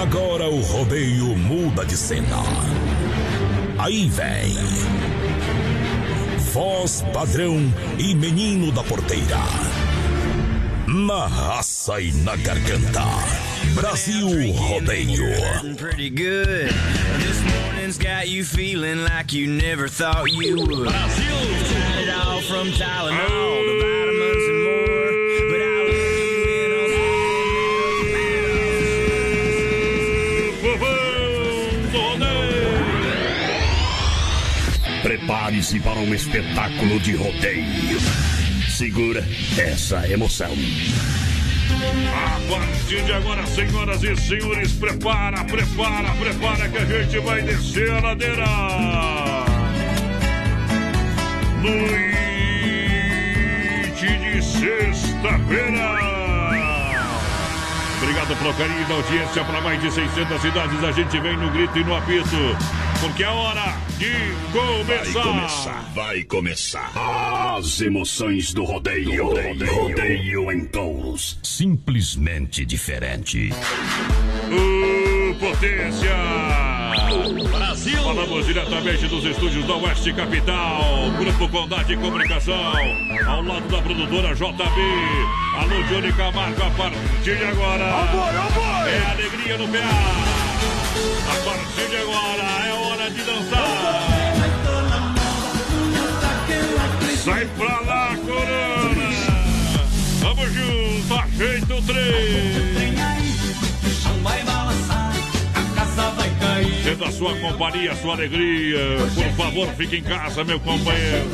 Agora o rodeio muda de cena. Aí vem. Voz padrão e menino da porteira. Na raça e na garganta. Brasil Rodeio. Pretty Prepare-se para um espetáculo de rodeio. Segura essa emoção. A partir de agora, senhoras e senhores, prepara, prepara, prepara que a gente vai descer a ladeira. Noite de sexta-feira. Obrigado pelo carinho da audiência para mais de 600 cidades. A gente vem no grito e no apito, porque é hora de começar. Vai começar, vai começar. As emoções do rodeio. Rodeio, rodeio em touros. Simplesmente diferente. Ô, potência! Brasil! Falamos diretamente dos estúdios da Oeste Capital. Grupo Condade Comunicação. Ao lado da produtora JB. Alô, Johnny Camargo, a partir de agora. É alegria no PA. A partir de agora é hora de dançar. Sai pra lá, Corona! Vamos junto, ajeita o trem! Sendo a sua companhia, a sua alegria. Por favor, fique em casa, meu companheiro.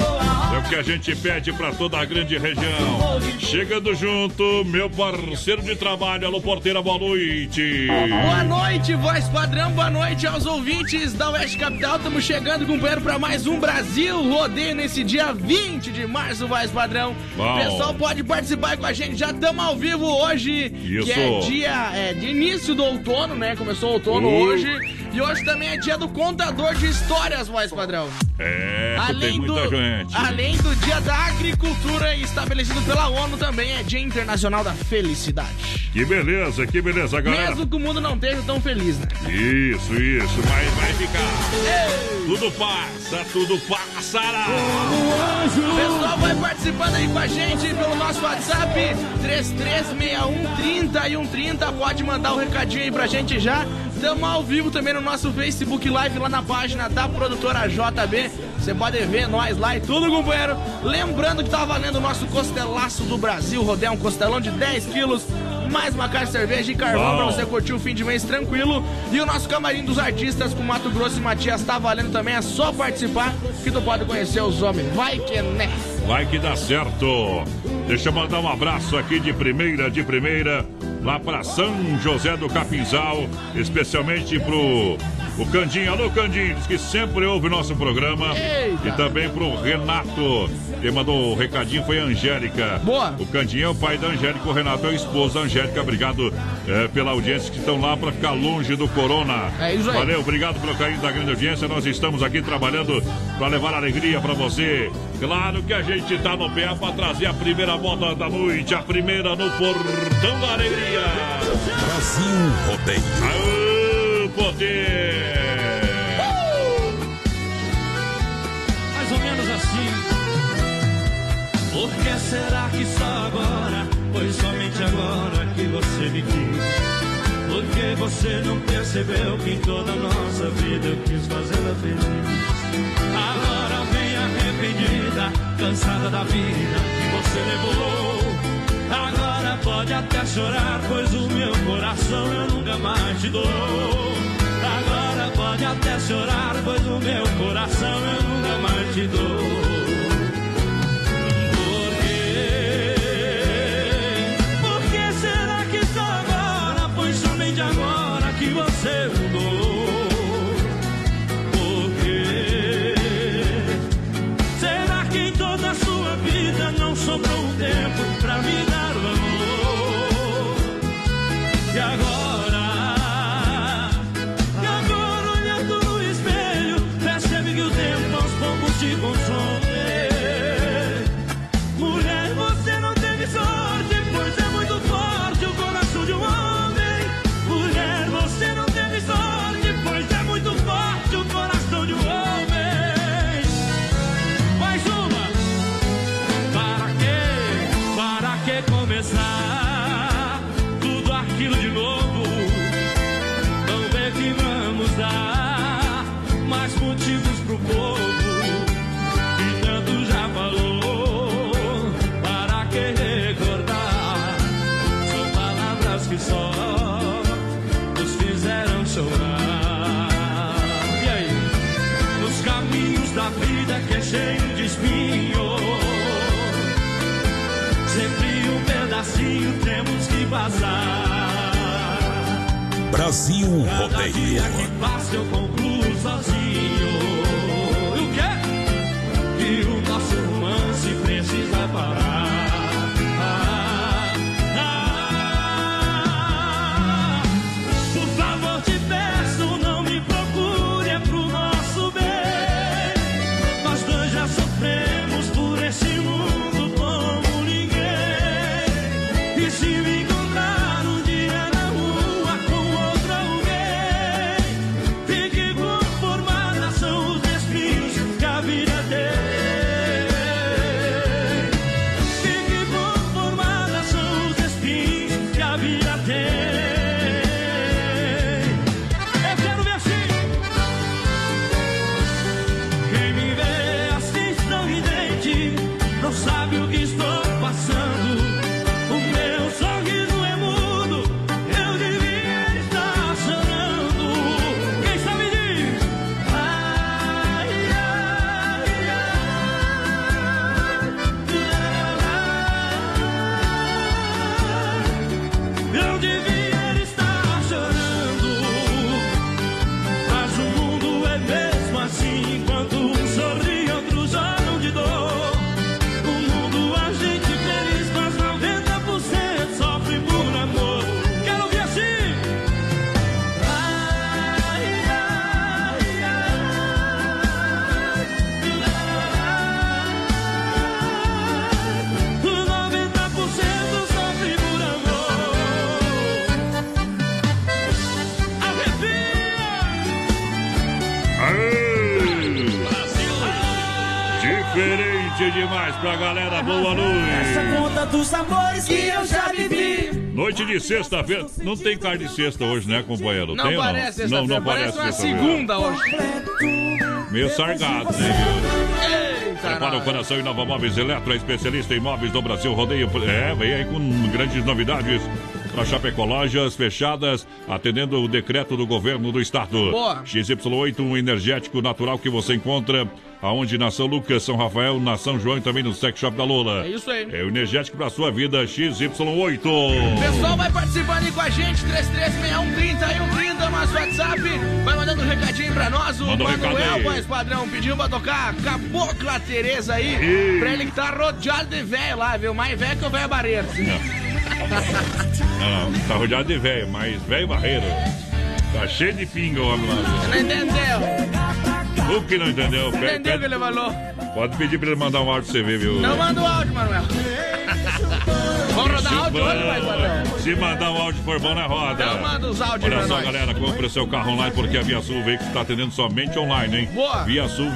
É o que a gente pede para toda a grande região. Chegando junto, meu parceiro de trabalho. Alô, porteira, boa noite. Boa noite, voz padrão. Boa noite aos ouvintes da Oeste Capital. Estamos chegando, companheiro, para mais um Brasil Rodeio nesse dia 20 de março, voz padrão. Bom. O pessoal pode participar com a gente. Já estamos ao vivo hoje, Isso. que é dia é, de início do outono, né? Começou o outono Uh. hoje. E hoje também é dia do contador de histórias, voz padrão. É, muita do, gente. além do dia da agricultura estabelecido pela ONU, também é dia internacional da felicidade. Que beleza, que beleza, galera. Mesmo que o mundo não esteja tão feliz, né? Isso, isso, mas vai ficar. Tudo passa, tudo passará. O pessoal vai participando aí com a gente pelo nosso WhatsApp 336130 e 130. Pode mandar o recadinho aí pra gente já. Estamos ao vivo também no nosso Facebook Live lá na página da produtora JB. Você pode ver nós lá e tudo, companheiro. Lembrando que tá valendo o nosso costelaço do Brasil, rodear um costelão de 10 quilos. Mais uma caixa de cerveja e carvão pra você curtir o fim de mês tranquilo. E o nosso camarim dos artistas com Mato Grosso e Matias tá valendo também. É só participar que tu pode conhecer os homens. Vai que né! Vai que dá certo. Deixa eu mandar um abraço aqui de primeira, de primeira, lá para São José do Capinzal, especialmente pro o Candinho. Alô, Candinho, diz que sempre ouve nosso programa. Eita. E também pro Renato. Quem mandou o recadinho foi a Angélica. Boa. O Candinho é o pai da Angélica, o Renato é o esposo da Angélica. Obrigado eh, pela audiência que estão lá para ficar longe do corona. É isso aí. Valeu, obrigado pelo carinho da grande audiência. Nós estamos aqui trabalhando para levar alegria para você. Claro que a gente tá no pé para trazer a primeira moda da noite, a primeira no Portão da Alegria. Brasil Rodeio. Aô, poder! mais ou menos assim. Por que será que só agora, foi somente agora que você me quis? Por que você não percebeu que em toda a nossa vida eu quis fazer seja feliz. Agora vem arrependida, cansada da vida que você levou. Agora pode até chorar, pois o meu coração eu nunca mais te dou. Agora pode até chorar, pois o meu coração eu nunca mais te dou. Brasil Rodeio. dia que passa eu concluo sozinho. E o quê? O nosso romance precisa parar. Ah, ah, por favor, te peço, não me procure, é pro nosso bem. Nós dois já sofremos por esse mundo como ninguém. E se dos amores que eu já vivi. Noite de sexta-feira. Não tem carne de sexta hoje, né, companheiro? Não tem ou parece não? Não, sexta-feira, não parece parece uma segunda hoje. Meio sargado, né? Prepara o coração e Nova Móveis Eletro, é especialista em móveis do Brasil. Rodeio. É, vem aí com grandes novidades. Para Chapecó, lojas fechadas, atendendo o decreto do governo do estado. Boa. XY8, um energético natural que você encontra aonde na São Lucas, São Rafael, na São João e também no Sex Shop da Lola. É isso aí. É o energético para sua vida, XY8. Pessoal, vai participando aí com a gente, 336130 e 130, nosso WhatsApp. Vai mandando um recadinho pra nós. O Manda Manuel, voz padrão, pediu pra tocar Cabocla Tereza aí. Ih. Pra ele que tá rodeado de velho lá, viu? Mais velho que o velho Barreiro. Não, não, tá rodeado de velho, mas velho barreiro. Tá cheio de pinga o homem lá. Não entendeu? O que não entendeu? Não entendeu o que ele falou? Pode pedir pra ele mandar um áudio pra você ver, viu? Não manda o áudio, Manuel. Vamos rodar áudio hoje, padrão? Se mandar um áudio for bom na roda. Então manda os áudios Olha só, nós. galera, compre o seu carro online porque a Via Sul Veículos está atendendo somente online, hein? Boa. Via Sul.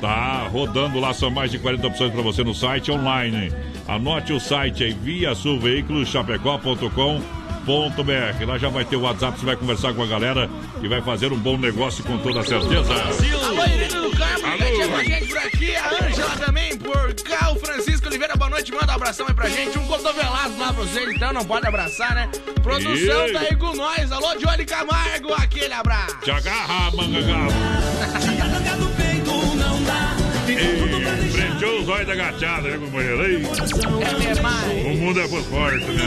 Tá rodando lá, são mais de 40 opções para você no site online. Anote o site aí, Via Sul Veículos Chapecó.com.br. Lá já vai ter o WhatsApp, você vai conversar com a galera e vai fazer um bom negócio com toda certeza. Alô, Irene do Carmo, ligadinha com a gente por aqui. A Ângela também por cá. O Francisco Oliveira, boa noite. Manda um abração aí pra gente. Um cotovelado lá pra vocês, então não pode abraçar, né? Produção E- tá aí com nós. Alô, Johnny Camargo, aquele abraço. Te agarra, manga galo. E Frente os olhos da gachada, né, companheiro? Ei. O mundo é por forte, né?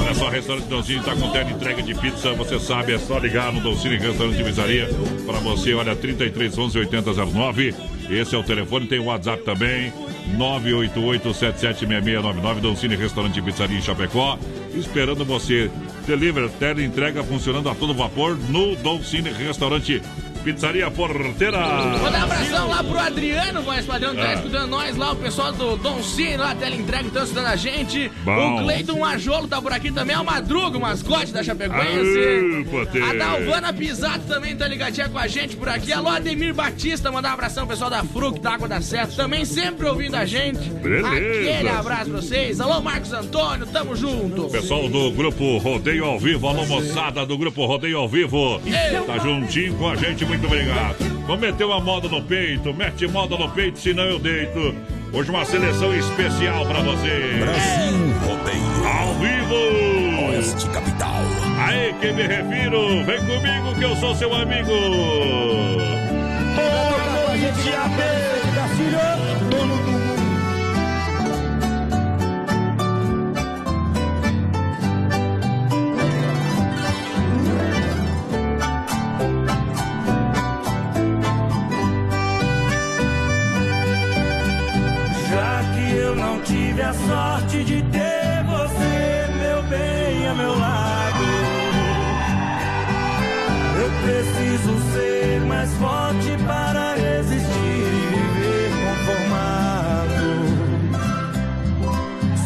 Olha só, Restaurante Doncini está com tela entrega de pizza. Você sabe, é só ligar no Doncini Restaurante e Pizzaria. Para você, olha, 33 11 8009. Esse é o telefone, tem o WhatsApp também. 988-776699 Doncini Restaurante e Pizzaria em Chapecó. Esperando você. Deliver, tela entrega funcionando a todo vapor no Doncini Restaurante Pizzaria Porteira. Manda um abração lá pro Adriano, voz padrão, tá Ah. escutando nós lá, o pessoal do Dom Cine, lá, tela entrega, estão escutando a gente. Bom. O Cleiton Majolo tá por aqui também, é o Madruga, o mascote da Chapecoense. A Dalvana Pisato também tá ligadinha com a gente por aqui. Alô, Ademir Batista, mandar um abração, pessoal da Fruc, da Água da Certo, também sempre ouvindo a gente. Beleza. Aquele abraço pra vocês. Alô, Marcos Antônio, tamo junto. Pessoal do Grupo Rodeio ao Vivo, alô moçada do Grupo Rodeio ao Vivo, tá juntinho com a gente, muito obrigado. Vamos meter uma moda no peito, mete moda no peito, senão eu deito. Hoje uma seleção especial pra você. Brasil Rodeio. Ao vivo! Oeste Capital. Aí quem me refiro, vem comigo que eu sou seu amigo. Já tive a sorte de ter você, meu bem, a meu lado. Eu preciso ser mais forte para resistir e viver conformado.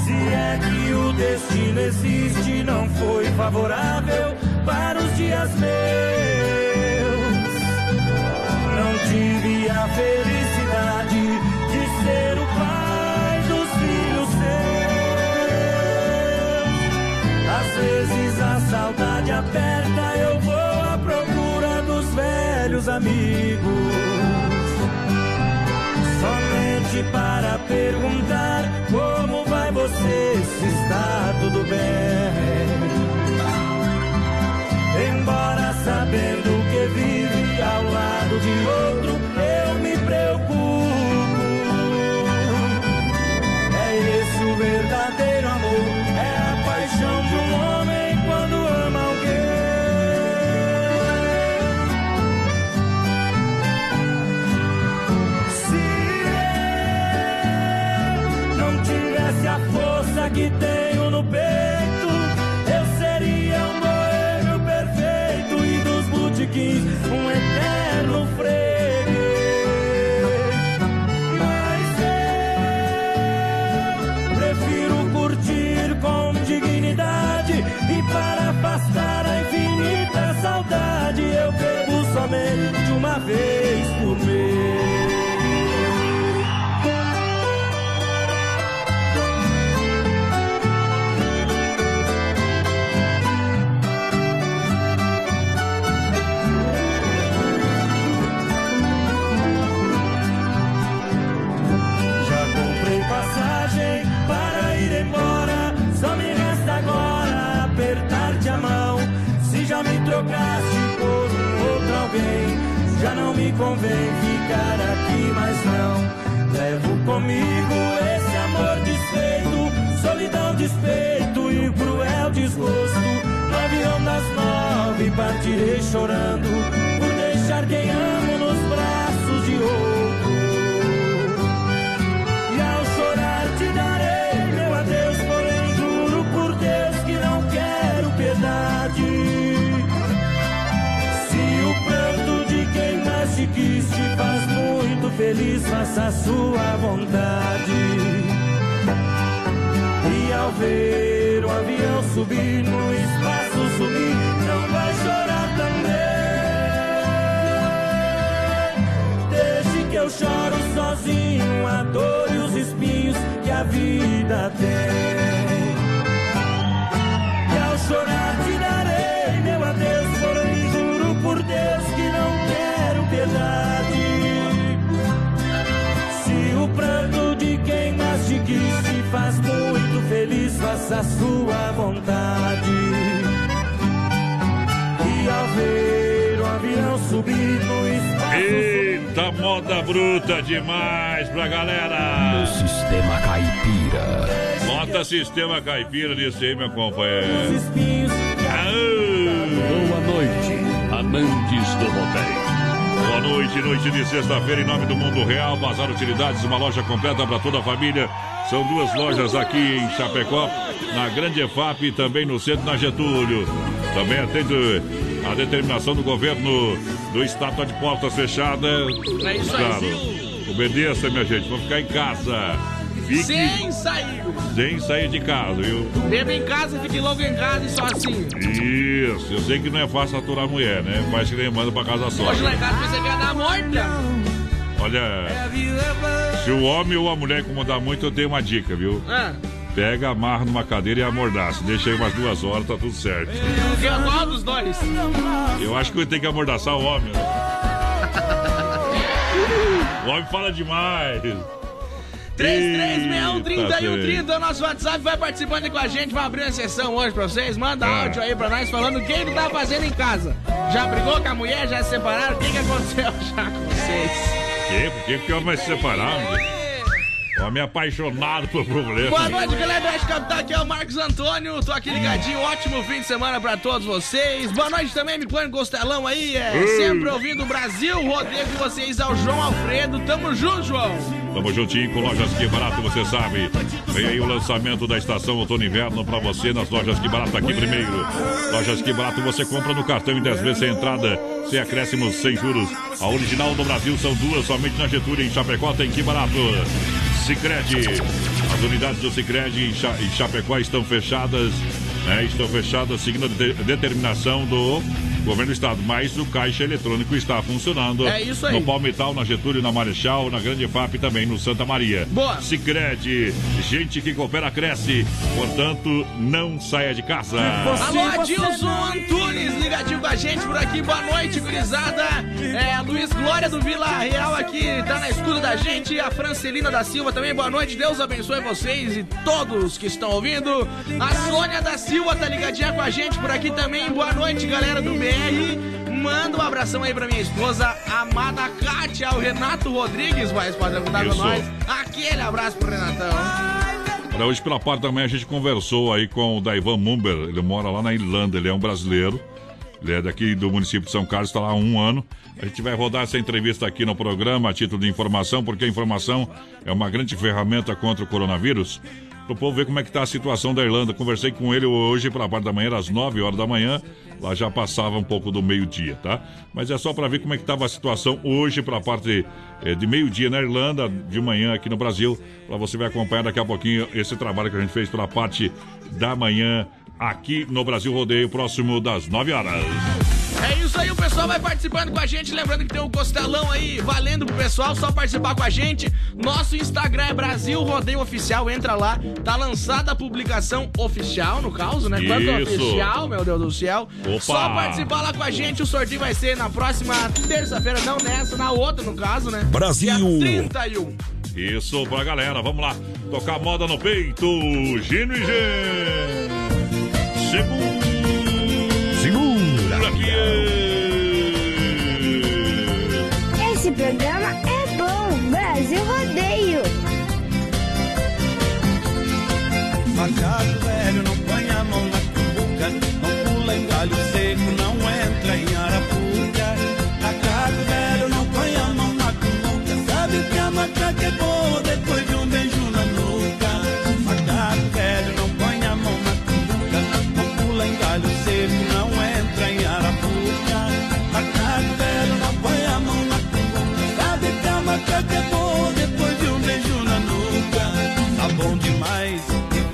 Se é que o destino existe, não foi favorável para os dias meus. Não tive a felicidade saudade aperta, eu vou à procura dos velhos amigos. Somente para perguntar como vai você, se está tudo bem. Embora sabendo que vive ao lado de outro, força que convém ficar aqui mais não. Levo comigo esse amor desfeito, solidão, despeito e cruel desgosto. No avião das nove partirei chorando faça a sua vontade. E ao ver o avião subir no espaço sumir, não vai chorar também. Desde que eu choro sozinho, a dor e os espinhos que a vida tem. Faça a sua vontade. E ao ver o avião subir no espaço. Eita, moda bruta demais pra galera. No sistema caipira. Bota sistema caipira nisso aí, meu companheiro. Os espinhos Aô! Boa noite, amantes do rodeio. Boa noite, noite de sexta-feira, em nome do Mundo Real, Bazar Utilidades, uma loja completa para toda a família. São duas lojas aqui em Chapecó, na Grande EFAP e também no centro, na Getúlio. Também atende a determinação do governo do estado de portas fechadas. É Claro, obedeça, minha gente, vamos ficar em casa. Fique Sem sair. sem sair de casa, viu? Beba em casa, fique logo em casa e só assim. Isso, eu sei que não é fácil aturar a mulher, né? Mas que nem manda pra casa só. Hoje lá em casa você quer dar morta. Olha, se o homem ou a mulher incomodar muito, eu tenho uma dica, viu? Ah, Pega, amarra numa cadeira e amordaça. Deixa aí umas duas horas, tá tudo certo. que é qual dos dois? Eu acho que eu tenho que amordaçar o homem. né? O homem fala demais. 3361-3130 é o nosso WhatsApp, vai participando com a gente, vai abrir uma sessão hoje pra vocês. Manda Ah. áudio aí pra nós falando o que ele tá fazendo em casa. Já brigou com a mulher, já se separaram? O que, que aconteceu já com vocês? Que? Por que que homem vai se separar? Homem apaixonado por problema. Boa noite, galera do Oeste Capital, aqui é o Marcos Antônio, tô aqui ligadinho, ótimo fim de semana pra todos vocês. Boa noite também, me põe costelão aí, é, sempre ouvindo o Brasil, rodeio com vocês ao João Alfredo, tamo junto, João. Tamo juntinho com Lojas Que Barato, você sabe. Vem aí o lançamento da estação outono inverno pra você nas Lojas Que Barato aqui primeiro. Lojas Que Barato você compra no cartão em 10 vezes sem entrada, sem acréscimos, sem juros. A original do Brasil são duas, somente na Getúlio, em Chapecó tem Que Barato. Sicredi. As unidades do Sicredi em, Cha em Chapecó estão fechadas, né? Estão fechadas seguindo a de- determinação do governo do estado, mas o caixa eletrônico está funcionando. É isso aí. No Palmital, na Getúlio, na Marechal, na Grande FAP e também no Santa Maria. Boa. Sicredi, gente que coopera cresce, portanto, não saia de casa. Alô, Adilson Antunes, ligadinho com a gente por aqui. Boa noite, gurizada. É, Luiz Glória do Vila Real aqui, tá na escuta da gente. A Francelina da Silva também, boa noite. Deus abençoe vocês e todos que estão ouvindo. A Sônia da Silva tá ligadinha com a gente por aqui também. Boa noite, galera do BR. Manda um abração aí pra minha esposa, amada Kátia, o Renato Rodrigues, vai contar com nós. Aquele abraço pro Renatão. Olha, hoje pela parte da manhã a gente conversou aí com o Daivan Mumber, ele mora lá na Irlanda, ele é um brasileiro. Ele é daqui do município de São Carlos, está lá há um ano. A gente vai rodar essa entrevista aqui no programa a título de informação, porque a informação é uma grande ferramenta contra o coronavírus. Para o povo ver como é que está a situação da Irlanda. Conversei com ele hoje pela parte da manhã, às 9 horas da manhã. Lá já passava um pouco do meio-dia, tá? Mas é só para ver como é que estava a situação hoje para a parte eh, de meio-dia na Irlanda, de manhã aqui no Brasil. Para você vai acompanhar daqui a pouquinho esse trabalho que a gente fez pela parte da manhã aqui no Brasil Rodeio, próximo das 9 horas. É isso aí, o pessoal vai participando com a gente. Lembrando que tem o costelão aí valendo pro pessoal, só participar com a gente. Nosso Instagram é Brasil Rodeio Oficial, entra lá. Tá lançada a publicação oficial, no caso, né? Quanto Isso. oficial, meu Deus do céu. Opa. Só participar lá com a gente. O sorteio vai ser na próxima terça-feira, não nessa, na outra, no caso, né? Brasil. Dia 31. Isso pra galera, vamos lá. Tocar moda no peito, Gino e Gê. Segura Aqui. Esse programa é bom. Brasil Rodeio. Macaco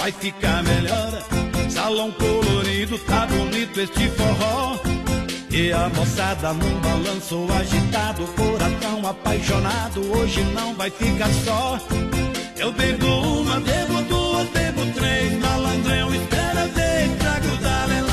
vai ficar melhor. Salão colorido, tá bonito este forró. E a moçada num balanço agitado, coração apaixonado, hoje não vai ficar só. Eu bebo uma, bebo duas, bebo três, malandrão espera ver pra grudar ela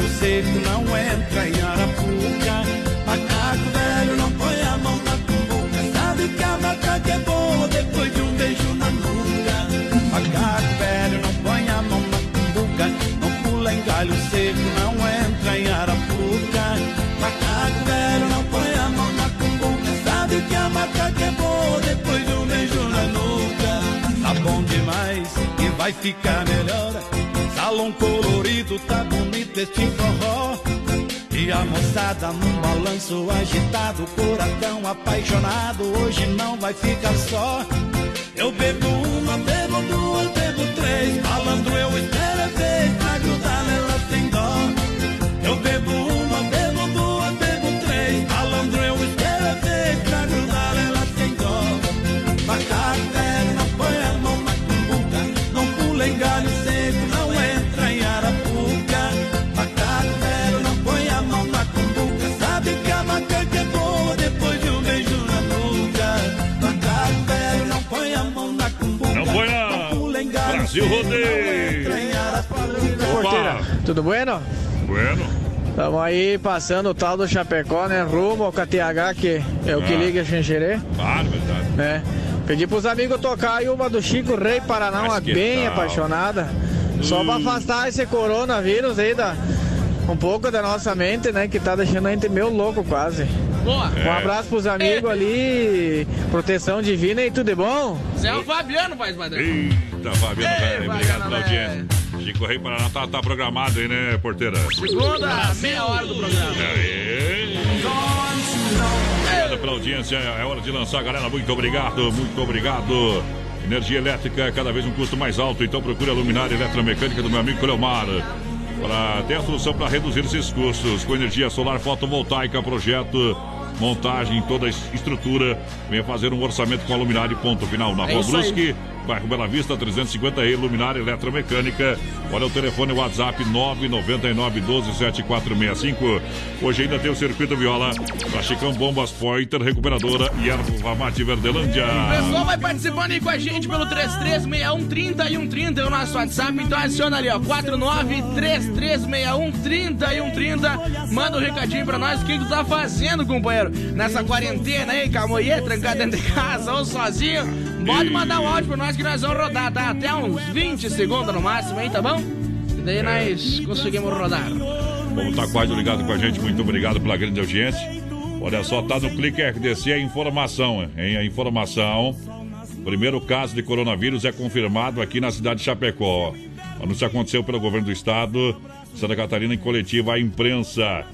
seco não entra em Arapuca. Macaco velho não põe a mão na cumbuca. Sabe que a macaca é boa depois de um beijo na nuca. Macaco velho não põe a mão na cumbuca. Não pula em galho seco, não entra em Arapuca. Macaco velho não põe a mão na cumbuca. Sabe que a macaca é boa depois de um beijo na nuca. Tá bom demais e vai ficar melhor. Salão colorido, tá bonito este forró. E a moçada num balanço agitado, coração apaixonado, hoje não vai ficar só. Eu bebo uma, bebo duas, bebo três, malandro eu espero é vez, Brasil Rodeio. Porteira, tudo bueno? Bueno. Estamos aí passando o tal do Chapecó, né? Rumo ao KTH, que é o que Ah. liga a Xanxerê. Claro, verdade. né? Pedi pros amigos tocar aí uma do Chico Rei Paraná, uma bem tal? apaixonada. Só pra afastar esse coronavírus aí da, um pouco da nossa mente, né? Que tá deixando a gente meio louco quase. Boa. Um abraço pros amigos ali, proteção divina e tudo de bom? Zé é o Fabiano, faz padrão. Eita, Fabiano, Ei, velho. Obrigado Fabiano, pela audiência. Chico Rei Paraná tá, tá programado aí, né, porteira? Segunda, meia hora do programa. Aê. Obrigado pela audiência. É hora de lançar, galera. Muito obrigado, muito obrigado. Energia elétrica é cada vez um custo mais alto, então procure a luminária eletromecânica do meu amigo Cleomar. Para ter a solução para reduzir esses custos com energia solar fotovoltaica, projeto, montagem, toda a estrutura. Venha fazer um orçamento com a luminária e ponto final. Na É Rua. Brusque, bairro Bela Vista, 350E, luminária eletromecânica. Olha o telefone WhatsApp 999 12 7465. Hoje ainda tem o Circuito Viola, para Chicão Bombas Pointer, Recuperadora e Erva Mate Verdelândia. O pessoal vai participando aí com a gente pelo 336130 e 130 é o nosso WhatsApp, então adiciona ali, ó, 49336130 e 130. Manda um recadinho pra nós, o que, tu tá fazendo, companheiro? Nessa quarentena aí, mulher trancada dentro de casa ou sozinho. Pode mandar um áudio pra nós que nós vamos rodar, tá? Até uns 20 segundos no máximo aí, tá bom? E daí nós conseguimos rodar. Como tá quase ligado com a gente, muito obrigado pela grande audiência. Olha só, tá no Clique RDC a informação, hein? A informação. Primeiro caso de coronavírus é confirmado aqui na cidade de Chapecó. O anúncio aconteceu pelo governo do estado, de Santa Catarina, em coletiva à imprensa.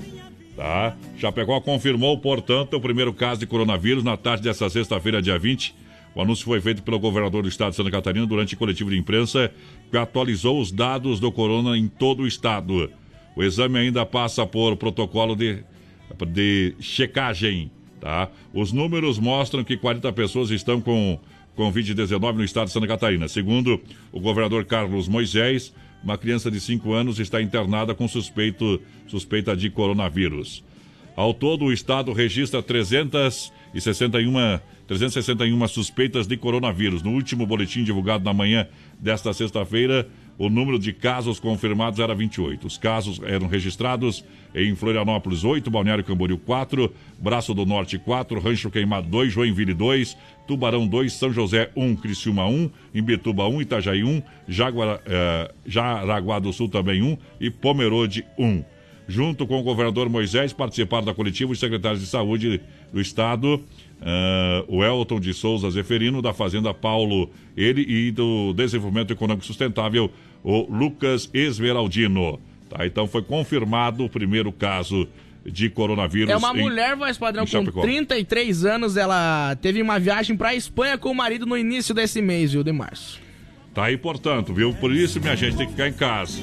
Tá? Chapecó confirmou, portanto, o primeiro caso de coronavírus na tarde desta sexta-feira, dia 20. O anúncio foi feito pelo governador do estado de Santa Catarina durante coletivo de imprensa, que atualizou os dados do corona em todo o estado. O exame ainda passa por protocolo de, de checagem. Tá? Os números mostram que 40 pessoas estão com Covid-19 no estado de Santa Catarina. Segundo o governador Carlos Moisés, uma criança de 5 anos está internada com suspeito, suspeita de coronavírus. Ao todo, o estado registra 361, 361 suspeitas de coronavírus. No último boletim divulgado na manhã desta sexta-feira, o número de casos confirmados era 28. Os casos eram registrados em Florianópolis 8, Balneário Camboriú 4, Braço do Norte 4, Rancho Queimado 2, Joinville 2, Tubarão 2, São José 1, Criciúma 1, Imbituba 1, Itajaí 1, Jaguara, eh, Jaraguá do Sul também 1 e Pomerode 1. Junto com o governador Moisés, participaram da coletiva os secretários de saúde do estado, ah, o Elton de Souza Zeferino, da Fazenda Paulo, ele e do Desenvolvimento Econômico Sustentável, o Lucas Esmeraldino. Tá, então foi confirmado o primeiro caso de coronavírus. É uma em- mulher, voz padrão, com Chapecó. 33 anos. Ela teve uma viagem pra Espanha com o marido no início desse mês, viu, de março. Tá aí, portanto, viu? Por isso, minha gente, tem que ficar em casa.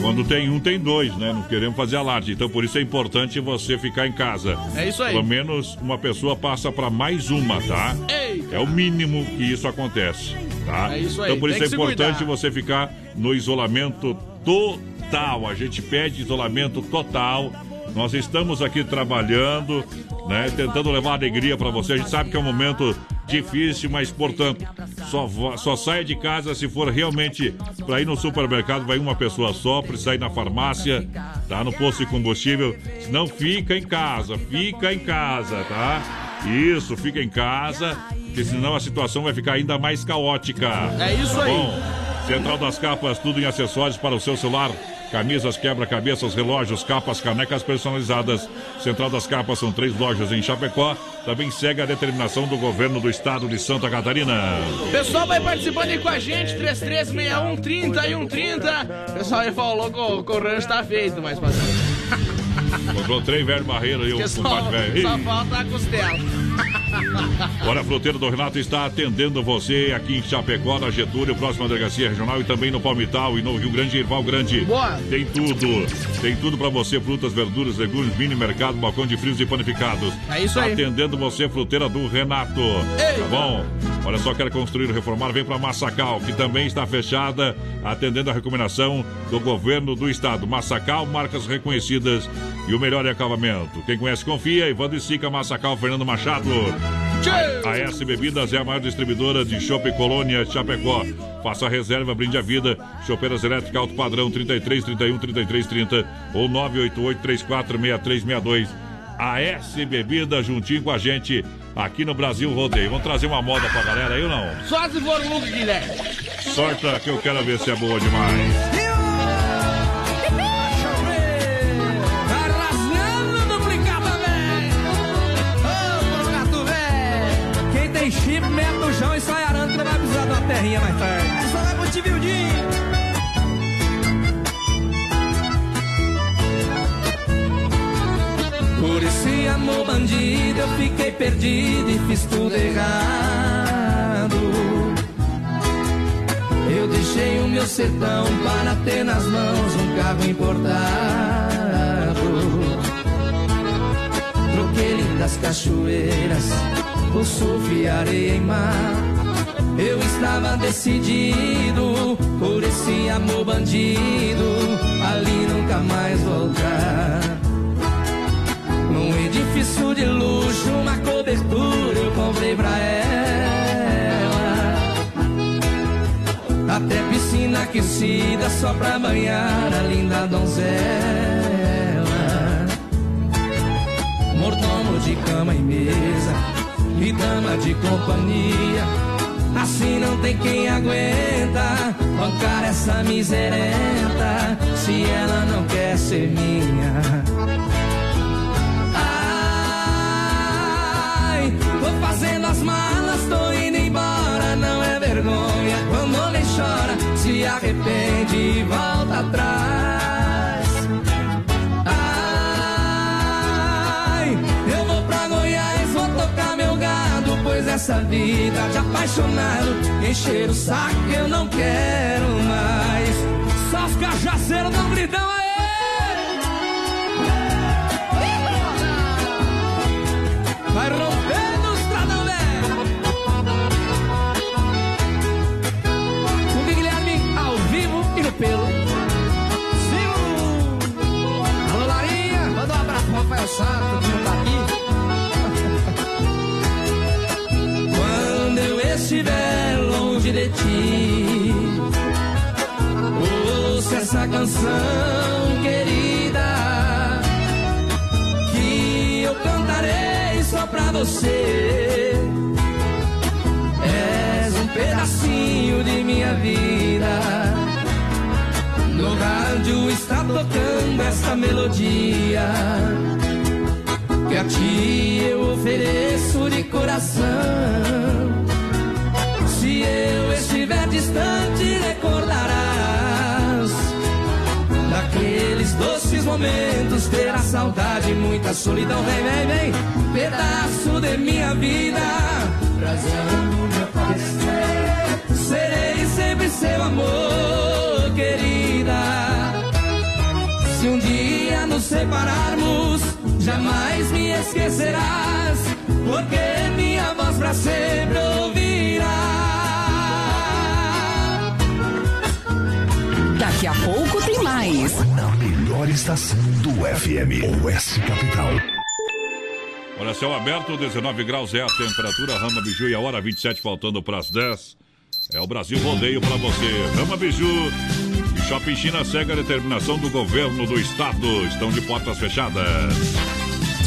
Quando tem um, tem dois, né? Não queremos fazer alarde. Então, por isso é importante você ficar em casa. É isso aí. Pelo menos uma pessoa passa para mais uma, tá? Eita. É o mínimo que isso acontece, tá? É isso aí, Então, por tem isso é importante você ficar no isolamento total. A gente pede isolamento total. Nós estamos aqui trabalhando, né? Tentando levar alegria para você. A gente sabe que é um momento difícil, mas, portanto, só, só saia de casa se for realmente para ir no supermercado, vai uma pessoa só, precisa ir na farmácia, tá? No posto de combustível. Não fica em casa, fica em casa, tá? Isso, fica em casa, porque senão a situação vai ficar ainda mais caótica. É isso aí. Bom, Central das Capas, tudo em acessórios para o seu celular. Camisas, quebra-cabeças, relógios, capas, canecas personalizadas. Central das Capas são três lojas em Chapecó. Também segue a determinação do governo do estado de Santa Catarina. Pessoal vai participando aí com a gente, 3361 30 e 130. Pessoal aí falou que o, rancho tá feito, mas passando. Comprou trem velho barreiro e o compadre velho. só falta a costela. Olha, a fruteira do Renato está atendendo você aqui em Chapecó, na Getúlio, próxima delegacia regional e também no Palmital e no Rio Grande e Val Grande. Boa. Tem tudo. Tem tudo para você: frutas, verduras, legumes, mini mercado, balcão de frios e panificados. É isso aí. atendendo você, fruteira do Renato. Tá bom? Olha só, quer construir ou reformar? Vem para Massacal, que também está fechada, atendendo a recomendação do governo do estado. Massacal, marcas reconhecidas e o melhor em acabamento. Quem conhece, confia. Evandro e Sica, Massacal, Fernando Machado. A, a S Bebidas é a maior distribuidora de Chopp Colônia Chapecó. Faça a reserva, brinde a vida. Chopeiras elétricas alto padrão 33 31 33 30 ou 988 34 6362. A S Bebidas juntinho com a gente aqui no Brasil Rodeio. Vamos trazer uma moda pra galera aí ou não? Só se for o Luke Guilherme. Sorta que eu quero ver se é boa demais. Tem chip, mete no chão e sai arando, terrinha mais tarde. Essa vai pro Tibildinho! Por esse amor bandido eu fiquei perdido e fiz tudo errado. Eu deixei o meu sertão para ter nas mãos um carro importado. Troquei lindas cachoeiras por surf e areia e mar. Eu estava decidido por esse amor bandido, ali nunca mais voltar. Num edifício de luxo, uma cobertura eu comprei pra ela. Até piscina aquecida só pra banhar a linda donzela. Mordomo de cama e mesa e dama de companhia. Assim não tem quem aguenta bancar essa miserenta se ela não quer ser minha. Ai, tô fazendo as malas, tô indo embora, não é vergonha. Quando homem chora, se arrepende e volta essa vida de apaixonado, encher o saco eu não quero mais. Só os cajaceiros não gritão aí. Vai rompendo os estradão velho. O Guilherme ao vivo e no pelo. Sim. Alô, Larinha. Manda um abraço pro Rafael Sato, que não tá aqui. Estiver longe de ti, ouça essa canção querida que eu cantarei só pra você. És um pedacinho de minha vida. No rádio está tocando essa melodia que a ti eu ofereço de coração. Se eu estiver distante, recordarás daqueles doces momentos. Terá saudade, muita solidão. Vem, vem, vem, pedaço de minha vida. Trazendo me aparecer. Serei sempre seu amor, querida. Se um dia nos separarmos, jamais me esquecerás, porque minha voz pra sempre ouvirá. Daqui a pouco tem mais. Na melhor estação do FM, Oeste Capital. Olha, céu aberto, 19 graus é a temperatura, Rama Biju e a hora 27 faltando para as 10. É o Brasil Rodeio para você. Rama Biju Shopping China segue a determinação do governo do estado. Estão de portas fechadas.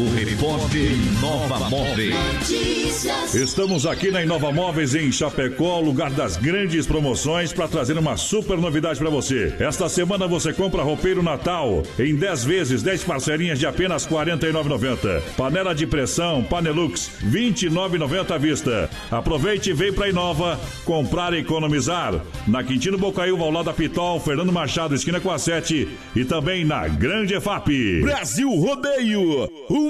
o repórter Inova Móveis. Estamos aqui na Inova Móveis em Chapecó, lugar das grandes promoções, para trazer uma super novidade para você. Esta semana você compra roupeiro Natal em 10 vezes, 10 parcelinhas de apenas R$ 49,90. Panela de pressão Panelux, R$ 29,90 à vista. Aproveite e vem para Inova comprar e economizar. Na Quintino Bocaiúva, ao lado da Pitol, Fernando Machado, esquina com a 7 e também na Grande EFAP. Brasil Rodeio, um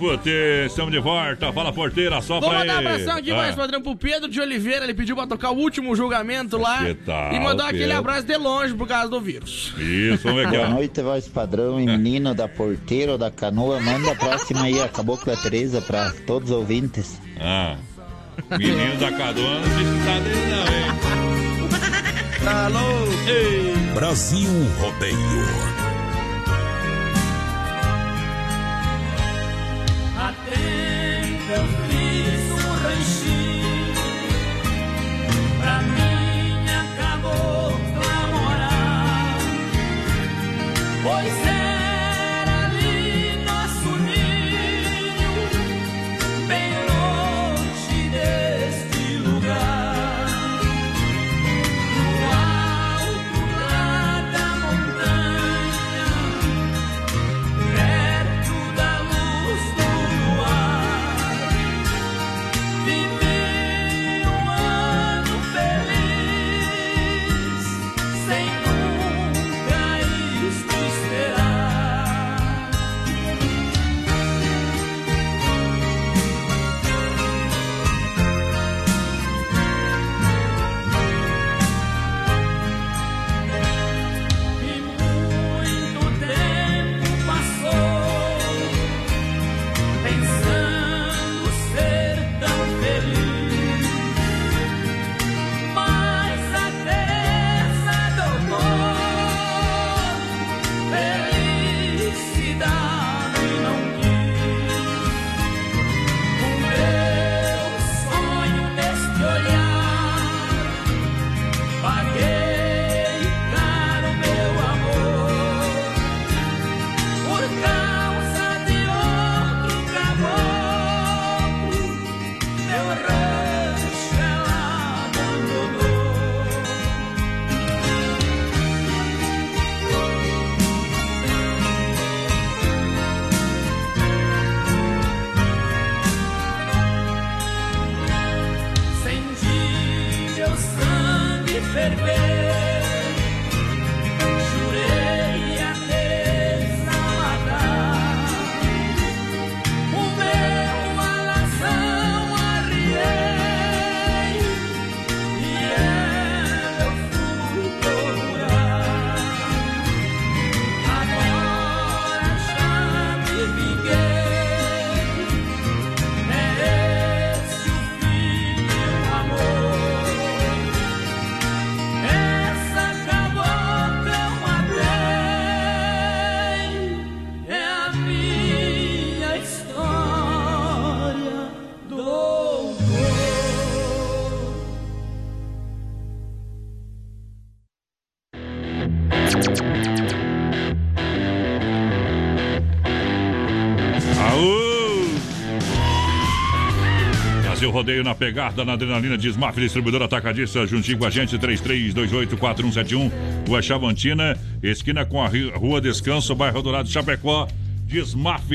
Ei, potência, estamos de volta. Fala, porteira, só Vou pra mandar um aí. abração aqui mais, Ah, padrão, pro Pedro de Oliveira. Ele pediu pra tocar o último julgamento lá. Que tal, e mandar aquele Pedro? abraço de longe por causa do vírus. Isso, vamos ver aqui, Boa noite, voz padrão e menino da porteira ou da canoa. Manda a próxima aí, a Cabocla Tereza, pra todos os ouvintes. Ah, menino da Cadona não precisa dele não, hein? Alô? Brasil Rodeio. Eu fiz um ranchinho. Pra minha cabocla morar Pois era Rodeio na pegada, na adrenalina de Smaf, distribuidora atacadista, juntinho com a gente, 33284171, Rua Chavantina, esquina com a Rua Descanso, bairro Dourado, Chapecó, de Smaf.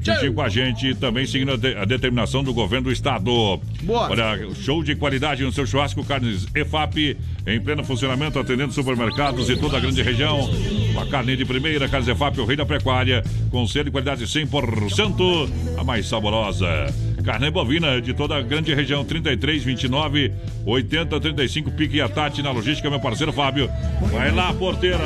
Juntinho com a gente, também seguindo a, de- a determinação do governo do estado. Boa. Olha, show de qualidade no seu churrasco, carnes EFAP, em pleno funcionamento, atendendo supermercados e toda a grande região. A carne de primeira, carnes EFAP, o rei da pecuária, com selo de qualidade 100%, a mais saborosa. Carne bovina de toda a grande região, 33, 29, 80, 35, Pique e a Tati na logística, meu parceiro Fábio. Vai lá, porteira.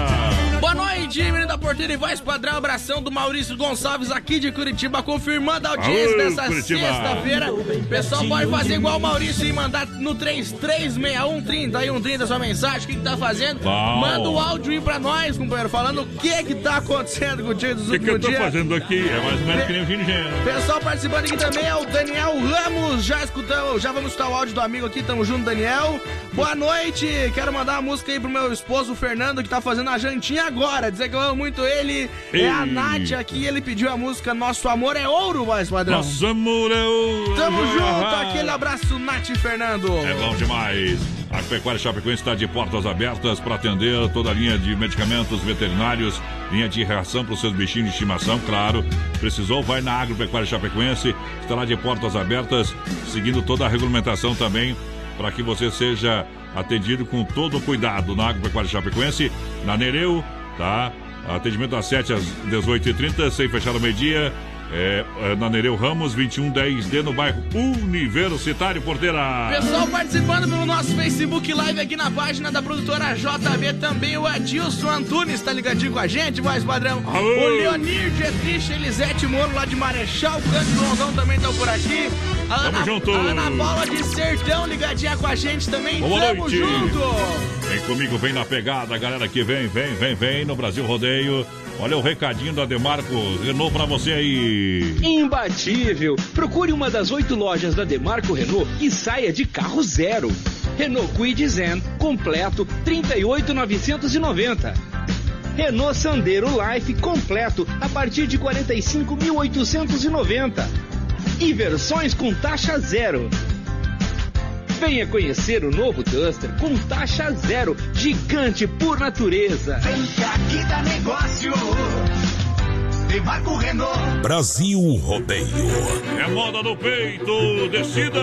Boa noite, menino da porteira e voz padrão. Abração do Maurício Gonçalves aqui de Curitiba, confirmando a audiência Aô, dessa sexta-feira. Pessoal pode fazer igual o Maurício e mandar no 336130 e 130 sua mensagem. O que, que tá fazendo? Bom. Manda o áudio aí pra nós, companheiro, falando o que que tá acontecendo contigo dos O que, que eu últimos tô fazendo aqui? É mais ou menos que nem o Gino Gênero. Pessoal participando aqui também é o Daniel Ramos. Já escutamos, já vamos escutar o áudio do amigo aqui. Tamo junto, Daniel. Boa noite. Quero mandar uma música aí pro meu esposo, Fernando, que tá fazendo a jantinha agora. Dizer que eu amo muito ele. É a. Nath aqui. Ele pediu a música Nosso Amor é Ouro, mais padrão. Nosso amor é ouro. Tamo junto. Ah. Aquele abraço, Nath e Fernando. É bom demais. A Pecuária Chapecoense está de portas abertas para atender toda a linha de medicamentos veterinários, linha de ração para os seus bichinhos de estimação, claro. Precisou, vai na Agropecuária Chapecoense, estará de portas abertas, seguindo toda a regulamentação também, para que você seja atendido com todo o cuidado na Agropecuária Chapecoense, na Nereu, tá? Atendimento das 7 às 18h30, sem fechar ao meio-dia. É, é, na Nereu Ramos, 2110D, no bairro Universitário Porteira. Pessoal participando pelo nosso Facebook Live aqui na página da produtora JB, também o Adilson Antunes tá ligadinho com a gente, voz padrão. Alô. O Leonir Dietrich, Elisete Moro lá de Marechal, o Cândido Rondão também estão por aqui. A Tamo Ana, junto. a Ana Paula de Sertão ligadinha com a gente também. Boa Tamo noite. junto. Vem comigo, vem na pegada, galera que vem, vem, vem, vem no Brasil Rodeio. Olha o recadinho da Demarco Renault pra você aí. Imbatível! Procure uma das oito lojas da Demarco Renault e saia de carro zero. Renault Kwid Zen completo 38.990. Renault Sandero Life completo a partir de 45.890. E versões com taxa zero. Venha conhecer o novo Duster com taxa zero, gigante por natureza. Vem que aqui dá negócio. Demarco Renault. Brasil Rodeio. É moda no peito, descida.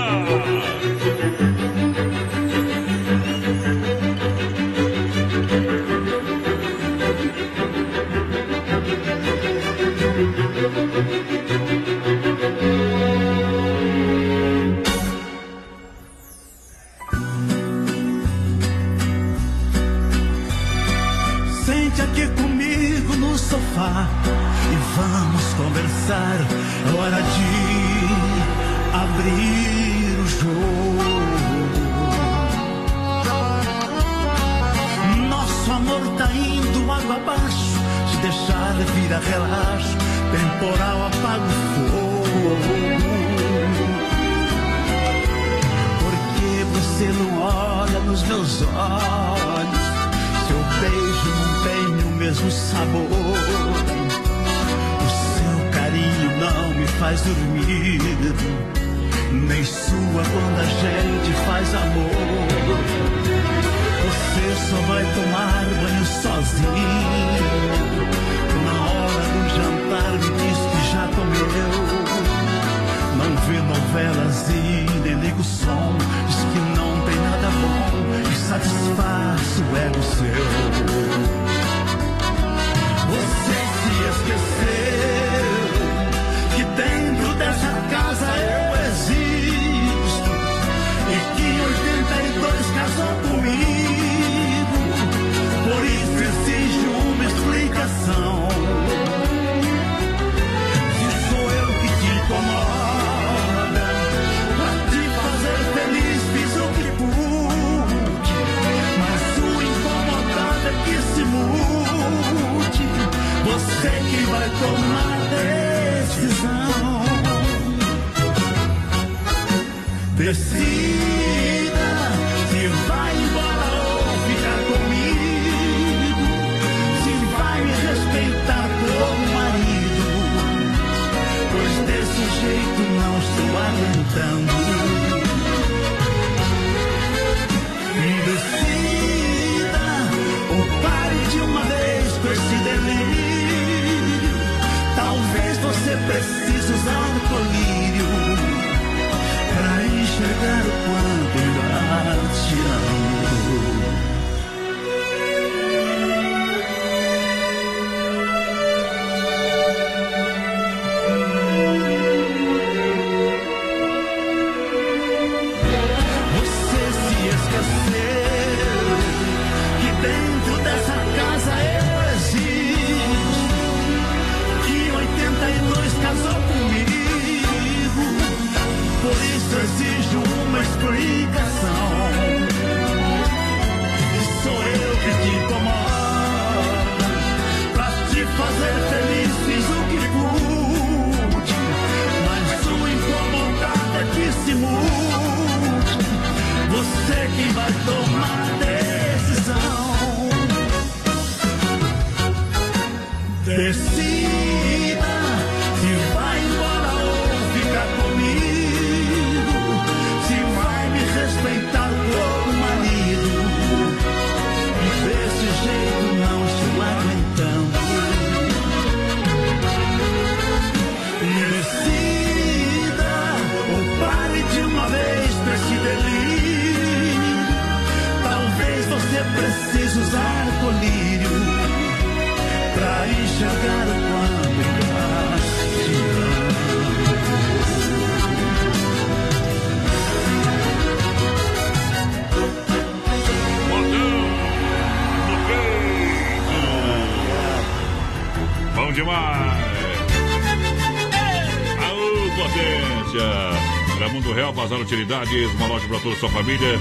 Uma loja para toda a sua família.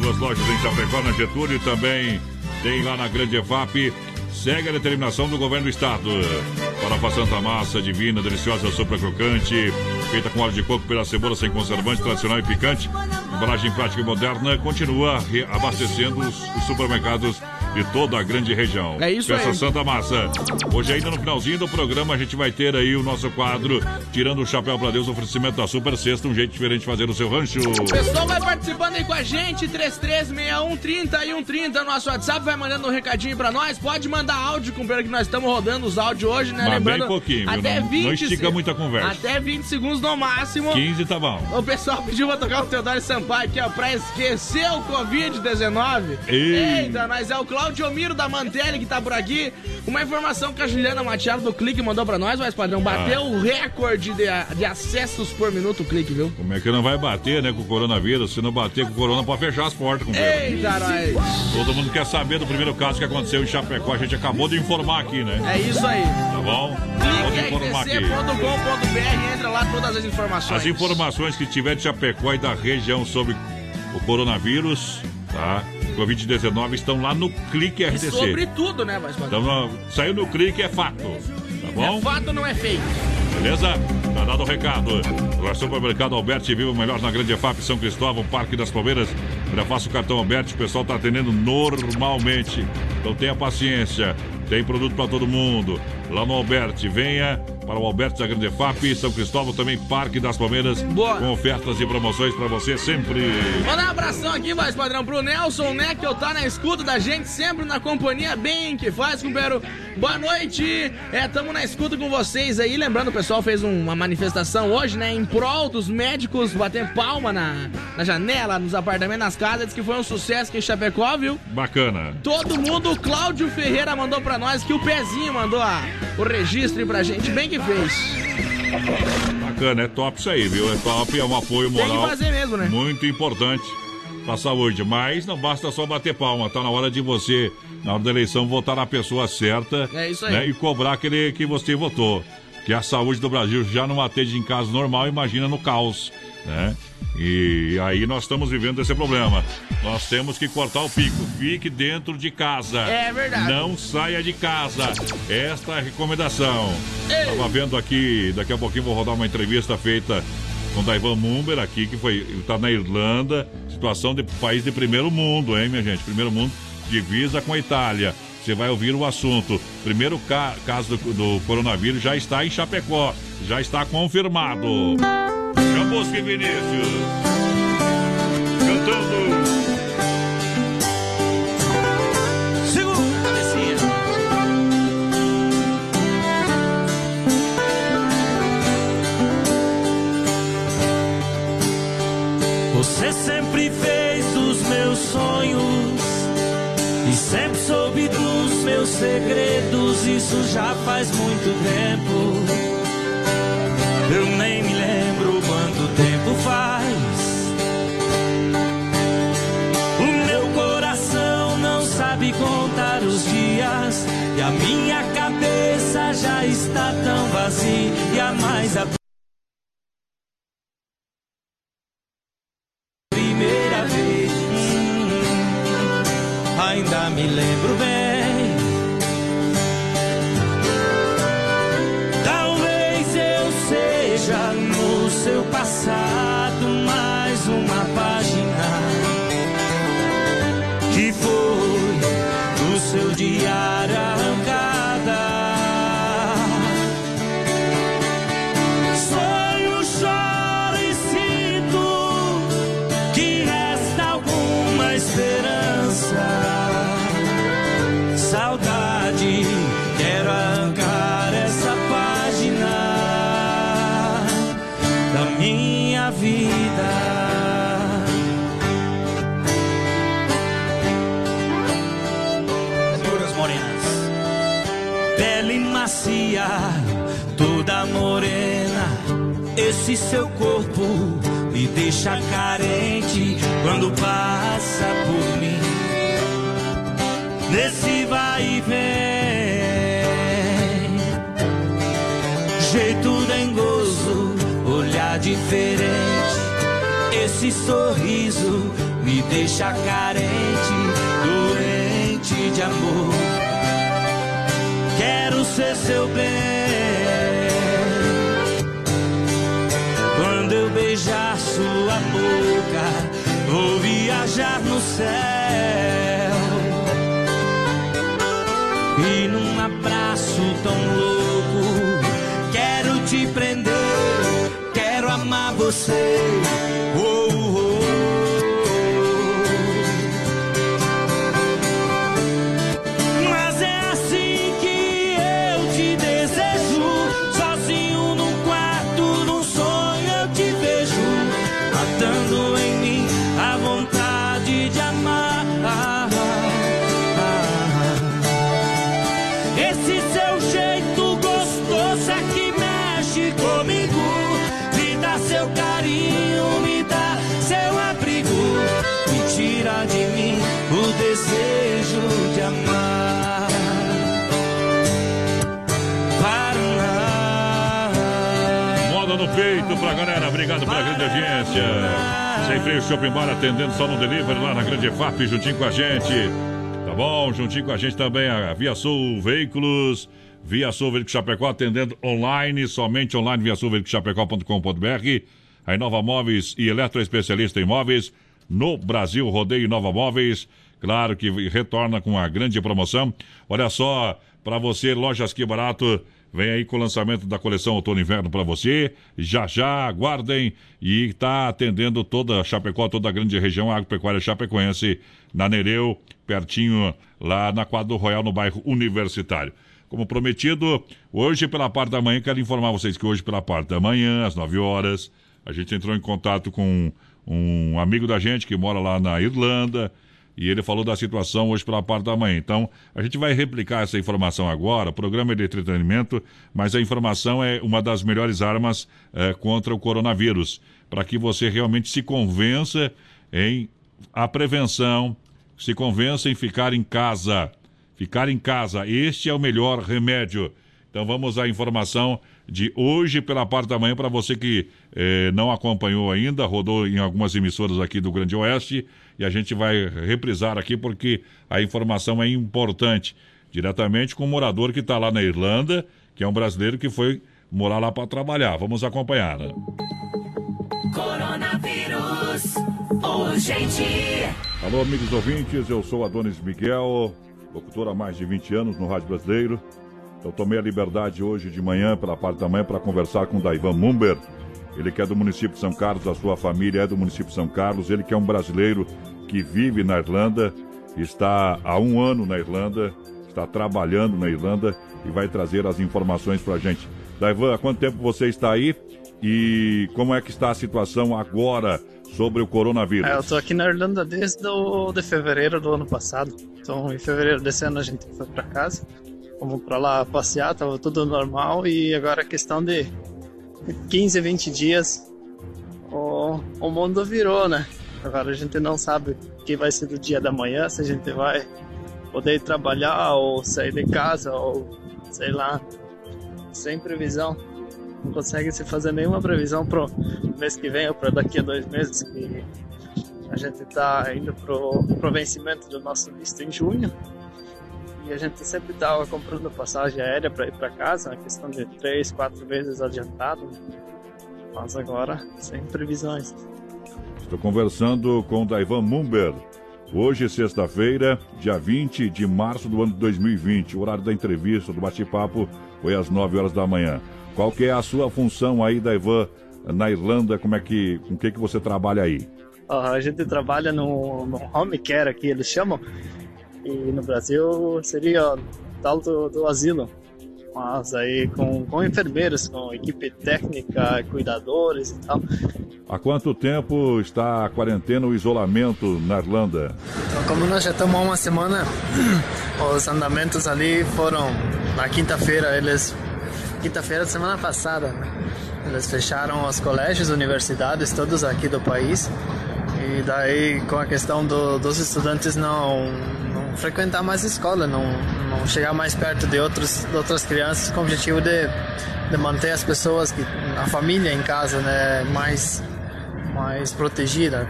Duas lojas em Chapecó, na Getúlio e também tem lá na Grande EFAP. Segue a determinação do governo do estado. Farofa Santa Massa, divina, deliciosa, sopa crocante, feita com óleo de coco pela cebola sem conservante, tradicional e picante. Embalagem prática e moderna continua abastecendo os supermercados de toda a grande região. É isso Peça aí. Santa Massa. Hoje ainda no finalzinho do programa a gente vai ter aí o nosso quadro Tirando o Chapéu para Deus, oferecimento da Super Sexta, um jeito diferente de fazer o seu rancho. O pessoal vai participando aí com a gente, 336130 e 130, nosso WhatsApp, vai mandando um recadinho pra nós. Pode mandar áudio, companheiro, que nós estamos rodando os áudios hoje, né? Mas Lembrando, bem pouquinho, até Não- 20 não estica muita conversa. Até 20 segundos no máximo. 15 tá bom. O pessoal pediu pra tocar o Teodoro Sampaio aqui, ó, pra esquecer o Covid-19. Ei. Eita, mas é o Claudio Miro da Mantelli que tá por aqui. Uma informação que a Juliana Machado do Clique mandou pra nós, mas padrão, bateu Ah. o recorde de, de acessos por minuto o Clique, viu? Como é que não vai bater, né, com o coronavírus? Se não bater com o corona, pode fechar as portas, companheiro. Eita, nós. Todo mundo quer saber do primeiro caso que aconteceu em Chapecó. A gente acabou de informar aqui, né? É isso aí. Tá bom? RTC.com.br, entra lá todas as informações. As informações que tiver de Chapecó e da região sobre o coronavírus, tá? Covid-19 estão lá no Clique E RTC. sobre tudo, né, mas Então, saiu no Clique é fato. Tá bom? É fato, não é fake. Beleza? Tá dado o recado. Lá Supermercado Alberti, viva o melhor na Grande EFAP São Cristóvão, Parque das Palmeiras. Já faça o cartão Alberti, o pessoal tá atendendo normalmente. Então tenha paciência. Tem produto para todo mundo. Lá no Alberti, venha para o Alberti da Grande EFAP, São Cristóvão, também Parque das Palmeiras. Com ofertas e promoções para você sempre. Mandar um abração aqui, mais padrão, pro Nelson, né, que eu tá na escuta da gente, sempre na companhia bem que faz, companheiro. Boa noite, é, tamo na escuta com vocês aí. Lembrando, o pessoal fez um- uma manifestação hoje, né, em prol dos médicos, bater palma na, na janela, nos apartamentos, nas casas, diz que foi um sucesso aqui em Chapecó, viu? Bacana. Todo mundo, o Cláudio Ferreira mandou pra nós que o Pezinho mandou a- o registro pra gente, bem que fez. Bacana, é top isso aí, viu? É top, é um apoio Tem que moral. fazer mesmo, né? Muito importante pra saúde. Mas não basta só bater palma, tá na hora de você, na hora da eleição, votar na pessoa certa. É isso aí. né? E cobrar aquele que você votou. Que a saúde do Brasil já não atende em caso normal, imagina no caos. Né? E aí nós estamos vivendo esse problema. Nós temos que cortar o pico. Fique dentro de casa. É verdade. Não saia de casa. Esta é a recomendação. Tava vendo aqui, daqui a pouquinho vou rodar uma entrevista feita com Daivan Mumber aqui, que foi. Ele tá na Irlanda. Situação de país de primeiro mundo, hein, minha gente? Primeiro mundo, divisa com a Itália. Você vai ouvir o assunto. Primeiro ca- caso do, do coronavírus já está em Chapecó. Já está confirmado. Chamusca Vinícius. Cantando. Cabecinha. Você sempre fez dos meus sonhos e sempre soube dos meus segredos. Isso já faz muito tempo. Eu nem tempo faz. O meu coração não sabe contar os dias e a minha cabeça já está tão vazia, mas a o desejo de amar. Paraná. Moda no peito pra galera, obrigado pela grande audiência. Sem freio Shopping Bar atendendo só no delivery lá na Grande FAP, juntinho com a gente. Tá bom? Juntinho com a gente também a Via Sul Veículos. Via Sul Veículos Chapecó atendendo online, somente online, via sul Chapecó.com.br. A Inova Móveis e Eletroespecialista em Móveis no Brasil, Rodeio Nova Móveis. Claro que retorna com a grande promoção. Olha só, para você, Lojas Que Barato, vem aí com o lançamento da coleção Outono e Inverno para você. Já já, aguardem. E está atendendo toda a Chapecó, toda a grande região agropecuária chapecoense, na Nereu, pertinho lá na Quadro Royal, no bairro Universitário. Como prometido, hoje pela parte da manhã, quero informar vocês que hoje pela parte da manhã, às 9 horas, a gente entrou em contato com um amigo da gente que mora lá na Irlanda e ele falou da situação hoje pela parte da manhã. Então, a gente vai replicar essa informação agora. O programa é de entretenimento, mas a informação é uma das melhores armas eh, contra o coronavírus, para que você realmente se convença em a prevenção, se convença em ficar em casa. Ficar em casa, este é o melhor remédio. Então vamos à informação de hoje pela parte da manhã para você que eh, não acompanhou ainda, rodou em algumas emissoras aqui do Grande Oeste e a gente vai reprisar aqui porque a informação é importante. Diretamente com um morador que está lá na Irlanda, que é um brasileiro que foi morar lá para trabalhar. Vamos acompanhar. Né? Coronavírus urgente. Alô, amigos ouvintes, eu sou Adonis Miguel, locutor há mais de 20 anos no Rádio Brasileiro. Eu tomei a liberdade hoje de manhã, pela parte da manhã, para conversar com o Daivan Mumber. Ele que é do município de São Carlos, a sua família é do município de São Carlos. Ele que é um brasileiro que vive na Irlanda, está há um ano na Irlanda, está trabalhando na Irlanda e vai trazer as informações para a gente. Daivan, há quanto tempo você está aí e como é que está a situação agora sobre o coronavírus? É, eu tô aqui na Irlanda desde o, de fevereiro do ano passado. Então, em fevereiro desse ano a gente foi para casa. Fomos para lá passear, tava tudo normal e agora é questão de 15, 20 dias o, o mundo virou, né? Agora a gente não sabe o que vai ser do dia da manhã, se a gente vai poder trabalhar ou sair de casa ou sei lá, sem previsão. Não consegue se fazer nenhuma previsão pro mês que vem ou para daqui a dois meses que a gente tá indo pro, pro vencimento do nosso visto em junho. E a gente sempre tava comprando passagem aérea para ir para casa, a questão de três, quatro vezes adiantado. Mas agora sem previsões. Estou conversando com o Daivan Mumber. Hoje, sexta-feira, dia 20 de março do ano de 2020. O horário da entrevista, do bate-papo, foi às 9 horas da manhã. Qual que é a sua função aí, Daivan, na Irlanda? Como é que, com o que, que você trabalha aí? Ah, a gente trabalha no, no home care aqui, eles chamam. E no Brasil seria tal do, do asilo. Mas aí com, com enfermeiros, com equipe técnica, cuidadores e tal. Há quanto tempo está a quarentena, o isolamento na Irlanda? Então, como nós já estamos há uma semana, os andamentos ali foram na quinta-feira, eles. Quinta-feira da semana passada, né? Eles fecharam os colégios, universidades, todos aqui do país. E daí, com a questão do, dos estudantes não, não frequentar mais escola, não, não chegar mais perto de, outros, de outras crianças, com o objetivo de, de manter as pessoas, que, a família em casa, né, mais, mais protegida.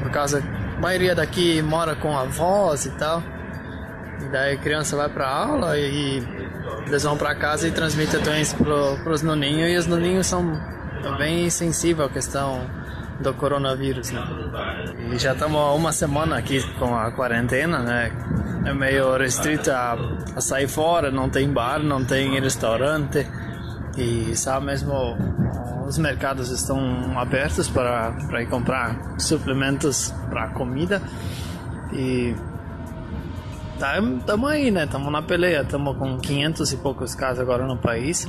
Por causa, a maioria daqui mora com avós e tal. E daí a criança vai para aula e eles vão para casa e transmitem a doença para os noninhos. E os noninhos são bem sensíveis à questão do coronavírus, né? E já estamos uma semana aqui com a quarentena, né? É meio restrita a, a, sair fora, não tem bar, não tem restaurante. E só mesmo os mercados estão abertos para, para ir comprar suplementos para comida. E estamos tá, aí, né? Estamos na peleia, estamos com 500 e poucos casos agora no país.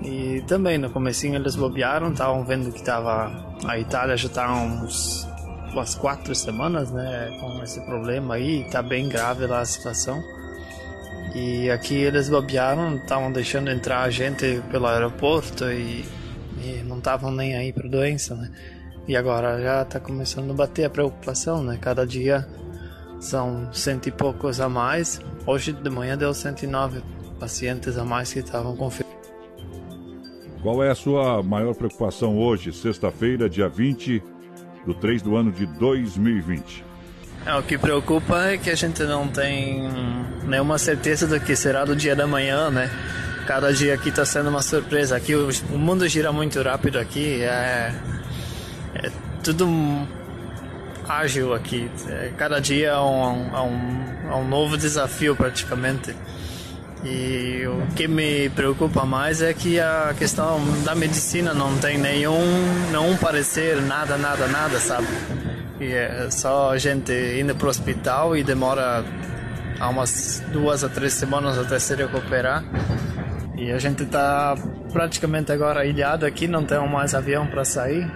E também no comecinho eles bobearam, estavam vendo que tava a Itália já está uns umas quatro semanas, né, com esse problema aí, tá bem grave lá a situação. E aqui eles bobearam, estavam deixando entrar a gente pelo aeroporto e, e não estavam nem aí para doença, né? E agora já está começando a bater a preocupação, né? Cada dia são cento e poucos a mais. Hoje de manhã deu 109 pacientes a mais que estavam confirmados. Qual é a sua maior preocupação hoje, sexta-feira, dia 20 do 3 do ano de 2020? É, o que preocupa é que a gente não tem nenhuma certeza do que será do dia da manhã, né? Cada dia aqui está sendo uma surpresa. Aqui o, o, mundo gira muito rápido aqui, é, é tudo ágil aqui. É, cada dia é um, é um, é um novo desafio praticamente. E o que me preocupa mais é que a questão da medicina não tem nenhum, nenhum parecer, nada, nada, nada, sabe? E é só a gente indo para o hospital e demora umas duas a três semanas até se recuperar. E a gente está praticamente agora ilhado aqui, não tem mais avião para sair.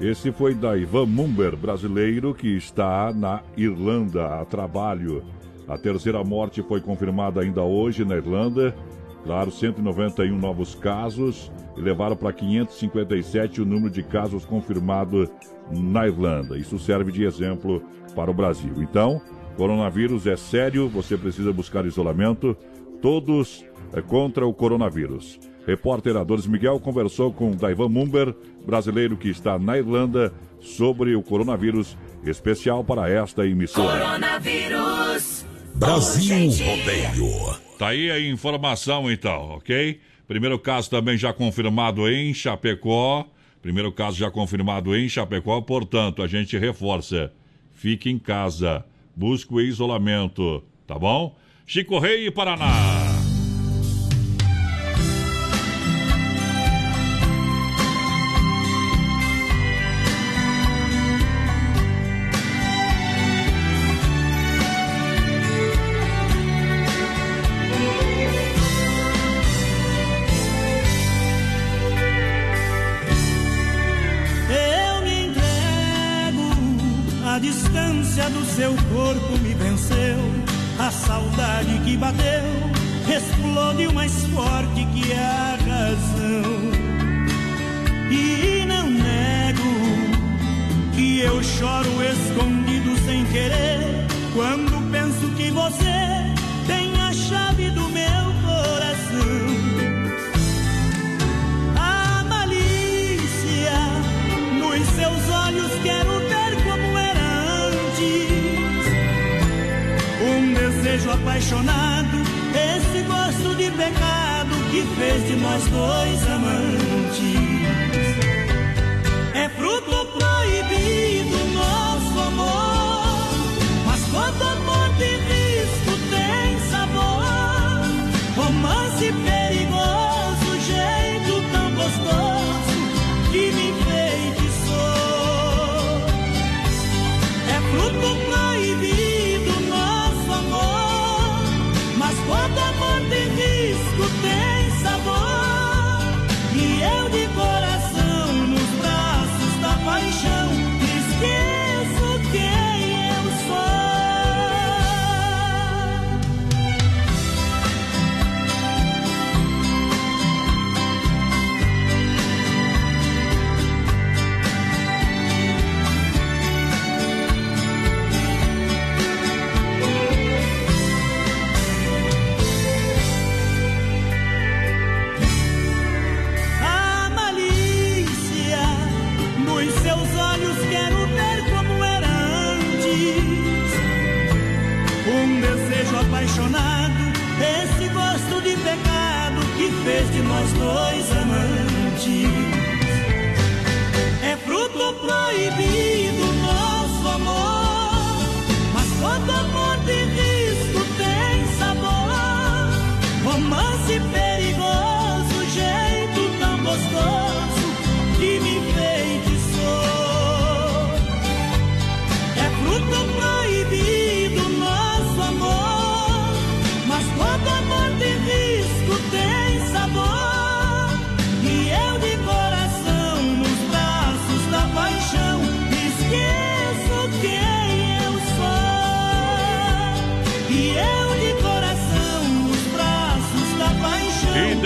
Esse foi da Ivan Mumber, brasileiro que está na Irlanda a trabalho. A terceira morte foi confirmada ainda hoje na Irlanda. Claro, 191 novos casos e levaram para 557 o número de casos confirmados na Irlanda. Isso serve de exemplo para o Brasil. Então, coronavírus é sério, você precisa buscar isolamento. Todos é contra o coronavírus. Repórter Adores Miguel conversou com Daivan Mumber, brasileiro que está na Irlanda, sobre o coronavírus, especial para esta emissora. Coronavírus. Brasil Rodeio. Tá aí a informação então, ok? Primeiro caso também já confirmado em Chapecó. Primeiro caso já confirmado em Chapecó, portanto, a gente reforça. Fique em casa, busque o isolamento, tá bom? Chico Rei e Paraná. seu corpo me venceu, a saudade que bateu explode mais forte que a razão. E não nego que eu choro escondido sem querer quando penso que você desejo apaixonado, esse gosto de pecado que fez de nós dois amantes.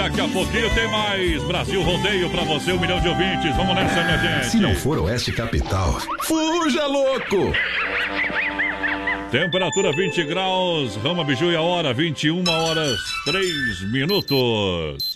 Daqui a pouquinho tem mais Brasil Rodeio pra você, um milhão de ouvintes. Vamos nessa, minha gente. Se não for Oeste Capital, fuja louco! Temperatura 20 graus, Rama Biju e a hora 21 horas 3 minutos.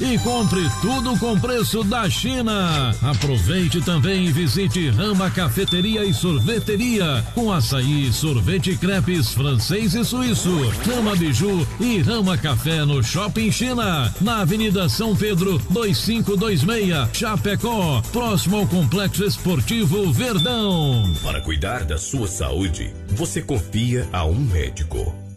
e compre tudo com preço da China. Aproveite também e visite Rama Cafeteria e Sorveteria com açaí, sorvete crepes francês e suíço. Rama Biju e Rama Café no Shopping China, na Avenida São Pedro 2526, Chapecó, próximo ao Complexo Esportivo Verdão. Para cuidar da sua saúde, você confia a um médico.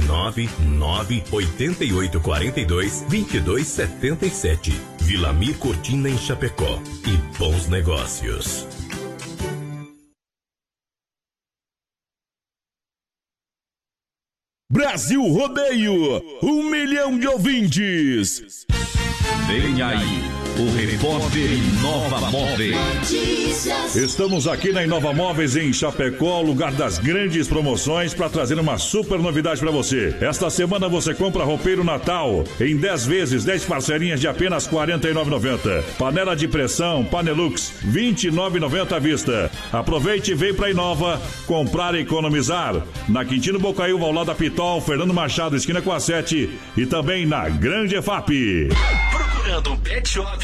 49 9 88 42 22 77. Vilamir Cortina em Chapecó. E bons negócios. Brasil Rodeio, um milhão de ouvintes. Vem aí, o repórter Inova Móveis. Estamos aqui na Inova Móveis em Chapecó, lugar das grandes promoções, para trazer uma super novidade para você. Esta semana você compra roupeiro Natal em 10 vezes, 10 parcelinhas de apenas R$ 49,90. Panela de pressão Panelux, R$ 29,90 à vista. Aproveite e vem para Inova comprar e economizar. Na Quintino Bocaiúva, ao lado da Pitol, Fernando Machado, esquina com a 7 e também na Grande EFAP. Procurando um pet shop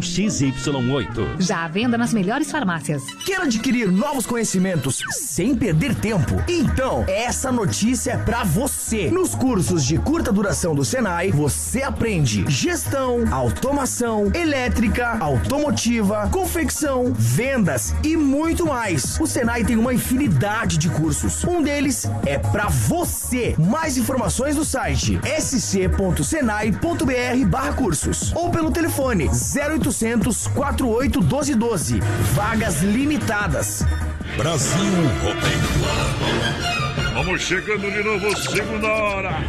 XY8. Já à venda nas melhores farmácias. Quer adquirir novos conhecimentos sem perder tempo? Então, essa notícia é pra você. Nos cursos de curta duração do Senai, você aprende gestão, automação, elétrica, automotiva, confecção, vendas e muito mais. O Senai tem uma infinidade de cursos. Um deles é pra você. Mais informações no site sc.senai.br/cursos ou pelo telefone 0800 48 12 12. Vagas limitadas. Brasil Rodeio. Vamos chegando de novo, segunda hora.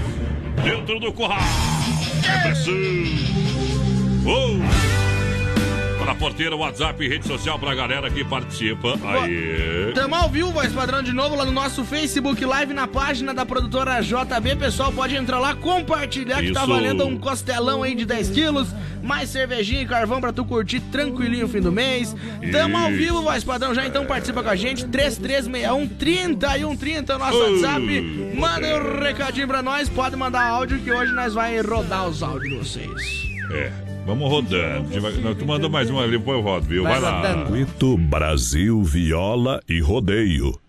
Dentro do curral. É pressão. Uou! Fala porteira, WhatsApp e rede social pra galera que participa. Aí. Tamo ao vivo, voz padrão, de novo lá no nosso Facebook Live, na página da produtora JB. Pessoal, pode entrar lá, compartilhar, que tá Isso. valendo um costelão aí de 10 quilos, mais cervejinha e carvão pra tu curtir tranquilinho o fim do mês. Tamo ao Isso. vivo, voz padrão, já então participa com a gente, 3361 3130 é o nosso Oh, WhatsApp. Manda um recadinho pra nós, pode mandar áudio que hoje nós vai rodar os áudios de vocês. É, vamos rodando. Não, Tu mandou mais uma ali, depois eu rodo, viu? Vai, Vai lá. Circuito Brasil Viola e Rodeio.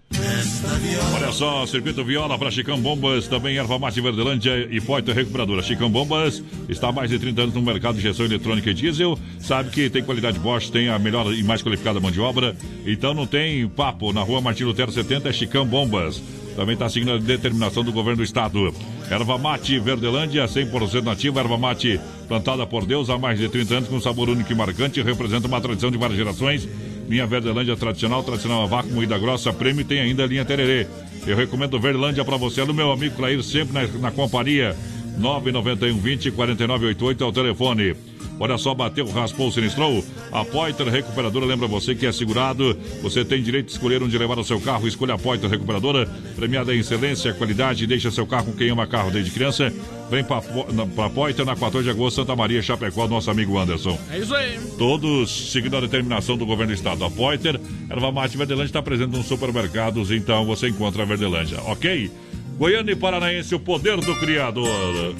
Olha só, Circuito Viola para Chicão Bombas, também Erva Mate Verdelândia e Poitra Recuperadora. Chicão Bombas está há mais de 30 anos no mercado de injeção eletrônica e diesel. Sabe que tem qualidade Bosch, tem a melhor e mais qualificada mão de obra. Então não tem papo. Na rua Martin Lutero 70 é Chicão Bombas. Também está seguindo a determinação do governo do estado. Erva Mate Verdelândia, 100% nativa. Erva Mate plantada por Deus há mais de 30 anos com sabor único e marcante. Representa uma tradição de várias gerações. Linha Verdelândia tradicional, tradicional a vácuo, moída grossa, prêmio e tem ainda a linha Tererê. Eu recomendo Verdelândia para você, do meu amigo Clair, sempre na, na companhia. 991 20 4988 é o telefone. Olha só, bateu, raspou, sinistrou. A Poiter Recuperadora lembra você que é segurado. Você tem direito de escolher onde levar o seu carro. Escolha a Poiter Recuperadora, premiada em excelência, qualidade. Deixa seu carro com quem ama carro desde criança. Vem para a Poiter na 14 de agosto, Santa Maria, Chapecó, nosso amigo Anderson. É isso aí. Todos seguindo a determinação do governo do estado. A Poiter, Erva Mate Verdelândia está presente nos supermercados, então você encontra a Verdelândia, ok? Goiânia e Paranaense, o poder do criador.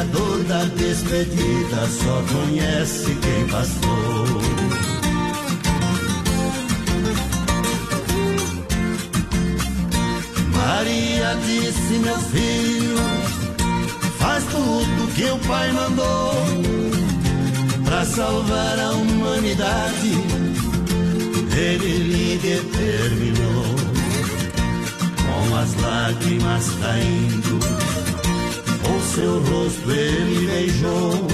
A dor da despedida só conhece quem passou. Maria disse, meu filho, faz tudo que o pai mandou para salvar a humanidade. Ele lhe determinou, com as lágrimas caindo, o seu rosto ele beijou.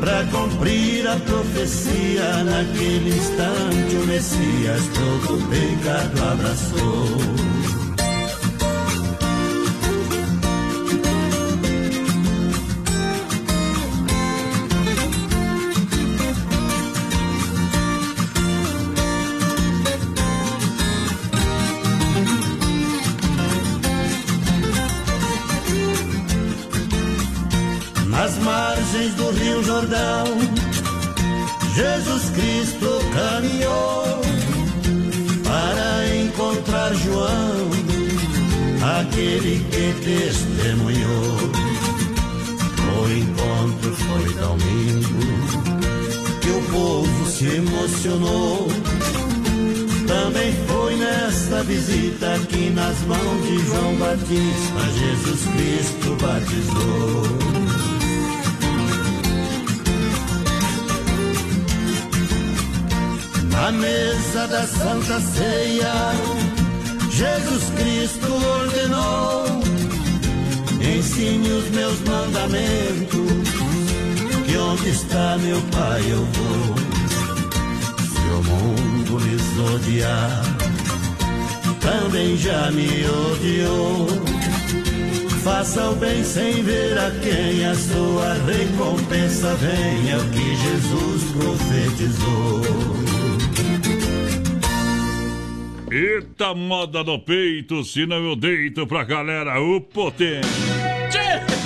Para cumprir a profecia, naquele instante o Messias todo pecado abraçou. Também foi nesta visita que nas mãos de João Batista Jesus Cristo batizou. Na mesa da Santa Ceia, Jesus Cristo ordenou: ensine os meus mandamentos, que onde está meu Pai eu vou. Se o mundo lhes odiar, também já me odiou. Faça o bem sem ver a quem a sua recompensa vem, é o que Jesus profetizou. Eita moda no peito, senão eu deito pra galera, o potente.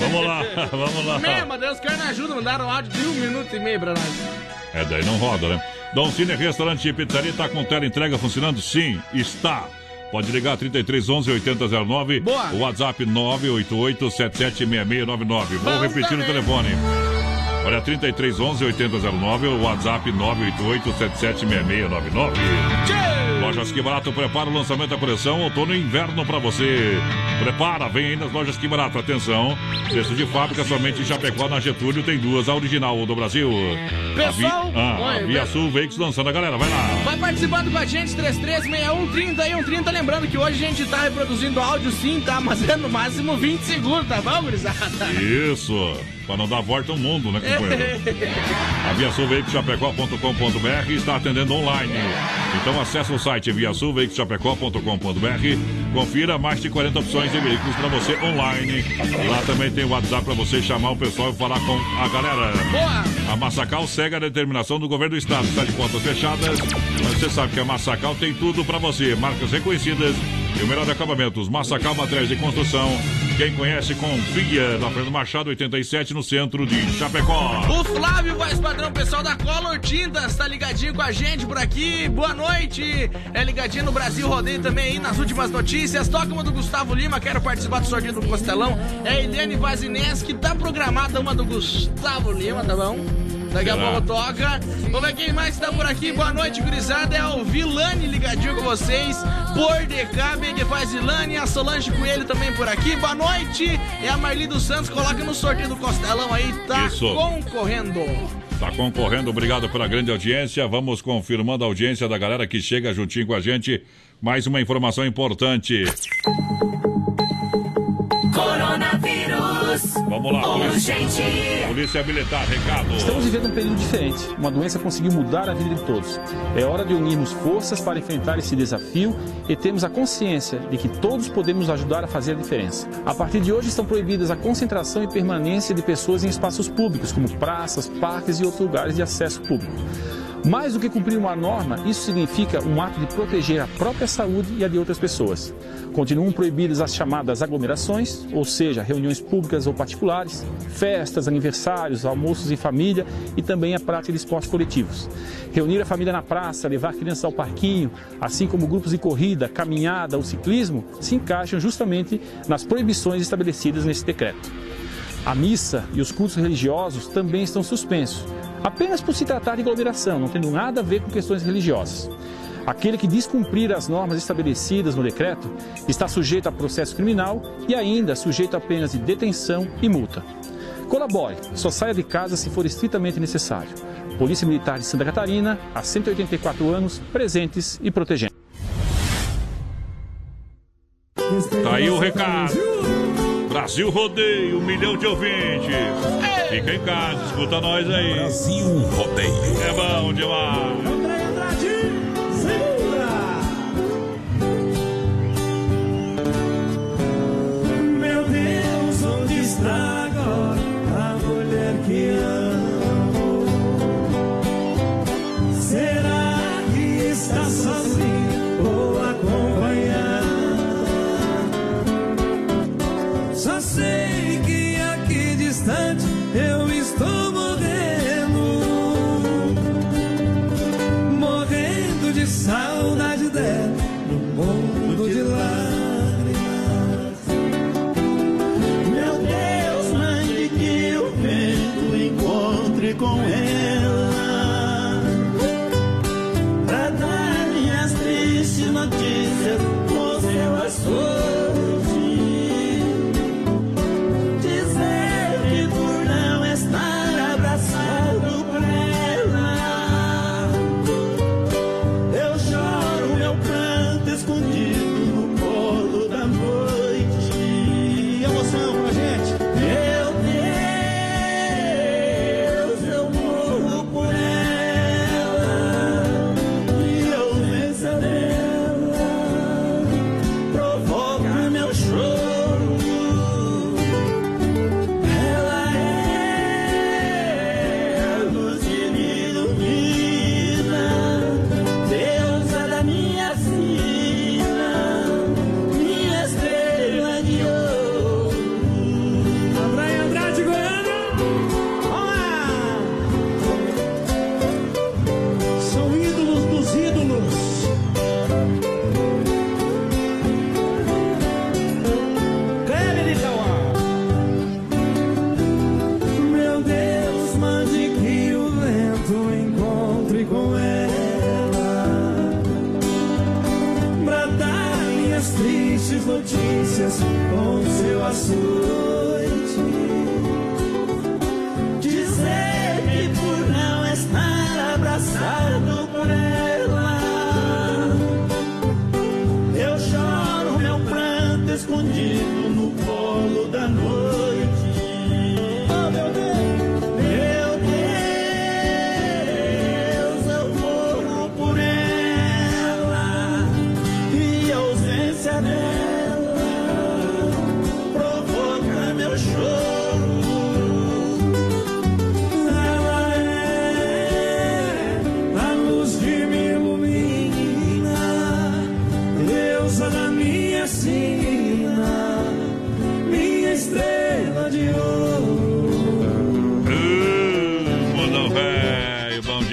Vamos lá, vamos lá. Mesmo, Deus quer me ajuda, mandaram áudio de um minuto e meio pra nós. É, daí não roda, né? Dom Cine Restaurante e Pizzaria tá com tela entrega funcionando? Sim, está. Pode ligar 3311 8009. Boa. O WhatsApp 988 776699. Vou repetir o telefone. Olha, 3311 8009, o WhatsApp 988 776699. Lojas Que Barato prepara o lançamento da coleção outono e inverno para você. Prepara, vem aí nas lojas Que Barato. Atenção, preço de fábrica somente em Chapecó, na Getúlio, tem duas, a original do Brasil. Pessoal, a Vi, ah, a Via Sul Veículos lançando a galera, vai lá. Vai participando com a gente, 336130 e 130. Lembrando que hoje a gente tá reproduzindo áudio sim, tá? Mas é no máximo 20 segundos, tá bom, gurizada? Isso, para não dar volta ao mundo, né, companheiro? A Via Sul Veículos Chapecó.com.br está atendendo online. Então acesse o site viasulveiculoschapecó.com.br. Confira mais de 40 opções de veículos para você online. Lá também tem o WhatsApp para você chamar o pessoal e falar com a galera. Boa! A Massacal segue a determinação do governo do estado. Está de portas fechadas, mas você sabe que a Massacal tem tudo para você. Marcas reconhecidas e o melhor acabamentos. Massacal Materiais de Construção. Quem conhece, confia. Na Fernando Machado, 87, no centro de Chapecó. O Flávio Voz Padrão, pessoal da Color Tintas, tá ligadinho com a gente por aqui. Boa noite. É ligadinho no Brasil Rodeio também aí nas últimas notícias. Toca uma do Gustavo Lima, quero participar do sorteio do Costelão. É a Eliane Vazinés, que tá programada uma do Gustavo Lima, tá bom? Daqui a pouco toca. Vamos ver quem mais tá por aqui. Boa noite, gurizada. É o Vilani ligadinho com vocês. Por DK, que faz Vilani. A Solange Coelho também por aqui. Boa noite. É a Marli dos Santos. Coloca no sorteio do Costelão aí. Tá Isso. concorrendo. Tá concorrendo, obrigado pela grande audiência. Vamos confirmando a audiência da galera que chega juntinho com a gente. Mais uma informação importante. Vamos lá, polícia, polícia Militar, recado. Estamos vivendo um período diferente. Uma doença conseguiu mudar a vida de todos. É hora de unirmos forças para enfrentar esse desafio e termos a consciência de que todos podemos ajudar a fazer a diferença. A partir de hoje estão proibidas a concentração e permanência de pessoas em espaços públicos, como praças, parques e outros lugares de acesso público. Mais do que cumprir uma norma, isso significa um ato de proteger a própria saúde e a de outras pessoas. Continuam proibidas as chamadas aglomerações, ou seja, reuniões públicas ou particulares, festas, aniversários, almoços em família e também a prática de esportes coletivos. Reunir a família na praça, levar crianças ao parquinho, assim como grupos de corrida, caminhada ou ciclismo, se encaixam justamente nas proibições estabelecidas nesse decreto. A missa e os cultos religiosos também estão suspensos, apenas por se tratar de aglomeração, não tendo nada a ver com questões religiosas. Aquele que descumprir as normas estabelecidas no decreto está sujeito a processo criminal e ainda sujeito a penas de detenção e multa. Colabore, só saia de casa se for estritamente necessário. Polícia Militar de Santa Catarina, há 184 anos, presentes e protegendo. Tá aí o recado. Brasil Rodeio, um milhão de ouvintes. Fica em casa, escuta nós aí. Brasil Rodeio. É bom demais.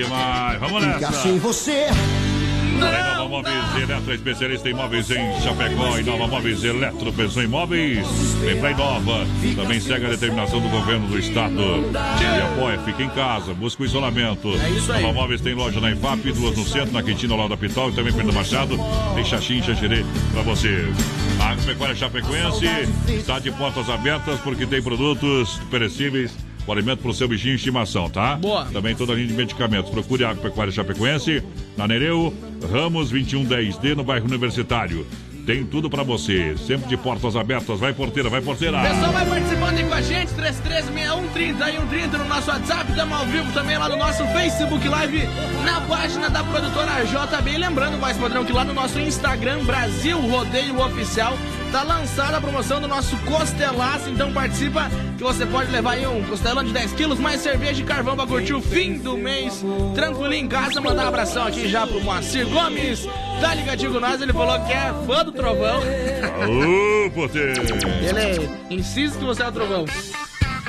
Demais. Vamos nessa. Fica sem você. Nova Móveis Eletro, especialista em móveis em Chapecó e Nova Móveis Eletro, pensou em móveis, vem pra Inova. Também segue a determinação do governo do estado. Te apoia, fica em casa, busca o isolamento. É. Nova Móveis tem loja na IFAP, duas no centro, na Quintina, ao lado da Pitol e também do Machado. Tem Xaxim, Xaxirê pra você. A Agropecuária Chapecoense está de portas abertas porque tem produtos perecíveis o alimento para o seu bichinho de estimação, tá? Boa. Também toda a linha de medicamentos. Procure a Agropecuária Chapecoense, na Nereu, Ramos 2110D, no bairro Universitário. Tem tudo para você, sempre de portas abertas. Vai porteira, vai porteira. Pessoal, vai participando aí com a gente, 336130 e 130 no nosso WhatsApp, estamos ao vivo também lá no nosso Facebook Live, na página da produtora JB. Lembrando, mais padrão, que lá no nosso Instagram, Brasil Rodeio Oficial, tá lançada a promoção do nosso Costelaço, então participa que você pode levar aí um costelão de 10 quilos, mais cerveja e carvão pra curtir o fim do mês, tranquilinho em casa. Mandar um abração aqui já pro Moacir Gomes, tá ligadinho com nós, ele falou que é fã do Trovão. Ô, porteiro. Ele insiste que você é o Trovão.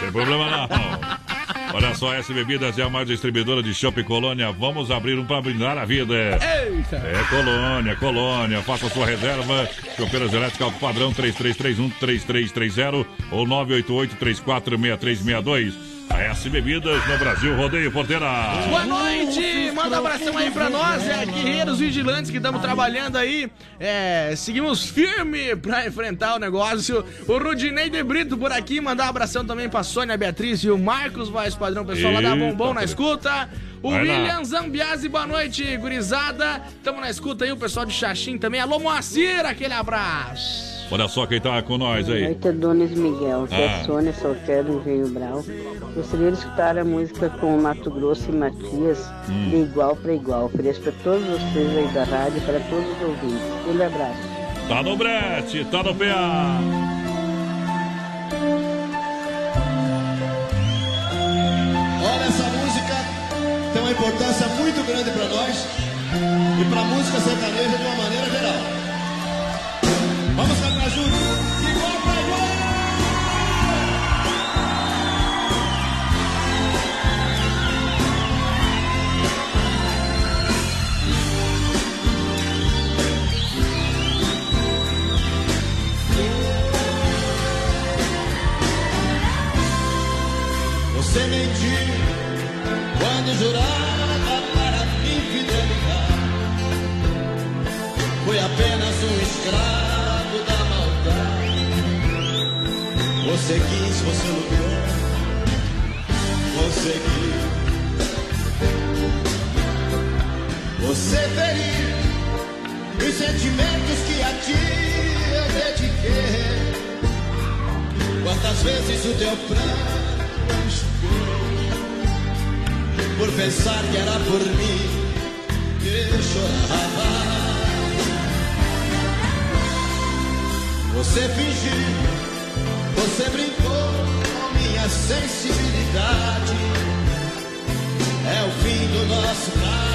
Tem problema não. Olha só, S Bebidas é a mais distribuidora de Shopping Colônia. Vamos abrir um para brindar a vida. Eita! É Colônia, Colônia. Faça sua reserva. Chopeiras elétricas padrão 3331-3330 ou 988-346362. A S Bebidas no Brasil Rodeio Porteira. Boa noite! Manda um abração aí pra nós, é Guerreiros Vigilantes que estamos trabalhando aí. É, seguimos firme pra enfrentar o negócio. O Rudinei de Brito por aqui, mandar um abração também pra Sônia Beatriz e o Marcos Voz Padrão, pessoal lá da Eita, Bombom na escuta. O Vai lá. William Zambiasi, boa noite, gurizada. Tamo na escuta aí, o pessoal de Xaxim também. Alô, Moacir, aquele abraço. Olha só quem tá com nós aí. noite, Adonis Miguel. Aqui é Ah. Sônia, solteiro do Engenho Brau. Gostaria de escutar a música com Mato Grosso e Matias, Hum. de igual para igual. Ofereço para todos vocês aí da rádio e para todos os ouvintes. Aquele abraço. Tá no brete, tá no PA. Olha, essa música tem uma importância muito grande para nós e para a música sertaneja de uma maneira geral. Você mentiu quando jurava para me fidelidade. Foi apenas um escravo Você quis, você lutou, você quis. Você feriu os sentimentos que a ti eu dediquei. Quantas vezes o teu pranto por pensar que era por mim que eu chorava. Você fingiu, você brincou com minha sensibilidade. É o fim do nosso caso,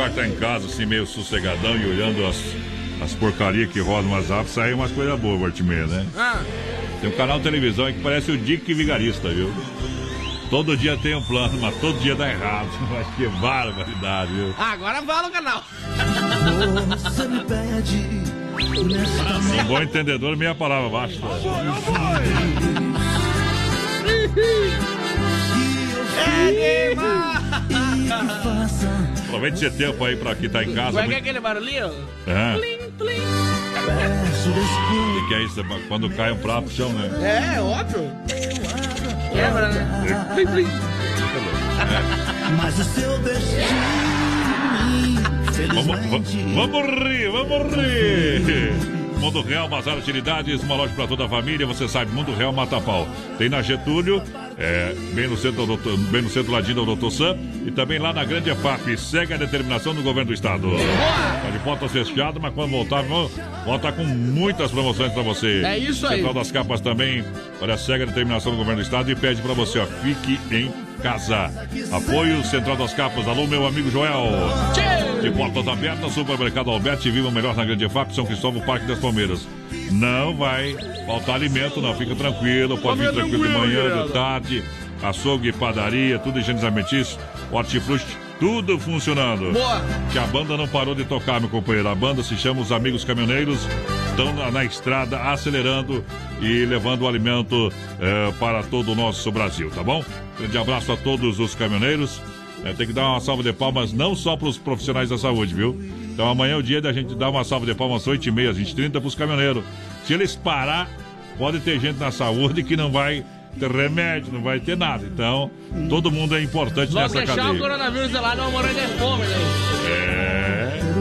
cara tá em casa, assim, meio sossegadão e olhando as, as porcarias que rodam no WhatsApp, sai umas coisas boas, Bartimeia, né? Ah, Tem um canal de televisão aí que parece o Dick Vigarista, viu? Todo dia tem um plano, mas todo dia dá errado. Mas que barbaridade, viu? agora fala o canal. Você me pede Um bom entendedor, meia palavra basta. É, Aproveite esse tempo aí pra quem tá em casa. Como é que é aquele barulhinho? É. Plim, plim. O que, que é isso? Quando cai um prato no chão, né? É, óbvio. Quebra, né? Plim, plim. Mas o seu destino, Vamos, vamos, vamos rir, vamos rir. Mundo Real, Bazar Utilidades, uma loja para toda a família, você sabe, Mundo Real Mata Pau. Tem na Getúlio, é, bem, no centro, do doutor- bem no centro ladinho do Dr. Sam, e também lá na Grande EFAP. Segue a determinação do governo do estado. Tá de portas fechadas, mas quando voltar, vamos voltar com muitas promoções para você. É isso aí. Central das Capas também, olha, segue a determinação do governo do estado e pede para você, ó, fique em casa. Apoio Central das Capas, alô meu amigo Joel. De portas abertas, Supermercado Alberti, viva o melhor na Grande EFAP, São Cristóvão, Parque das Palmeiras. Não vai faltar alimento, não, fica tranquilo, pode vir Fica tranquilo de manhã, de tarde, açougue, padaria, tudo higienizamentício, hortifruti, tudo funcionando. Boa. Que a banda não parou de tocar, meu companheiro. A banda se chama Os Amigos Caminhoneiros, estão na, na estrada acelerando e levando o alimento eh, para todo o nosso Brasil, tá bom? Grande abraço a todos os caminhoneiros. Eh, tem que dar uma salva de palmas não só para os profissionais da saúde, viu? Então amanhã é o dia da gente dar uma salva de palmas às 8h30, às 20h30 para os caminhoneiros. Se eles parar, pode ter gente na saúde que não vai ter remédio, não vai ter nada. Então, todo mundo é importante Vamos nessa deixar o cadeia. coronavírus lá, não morando de fome, né? É.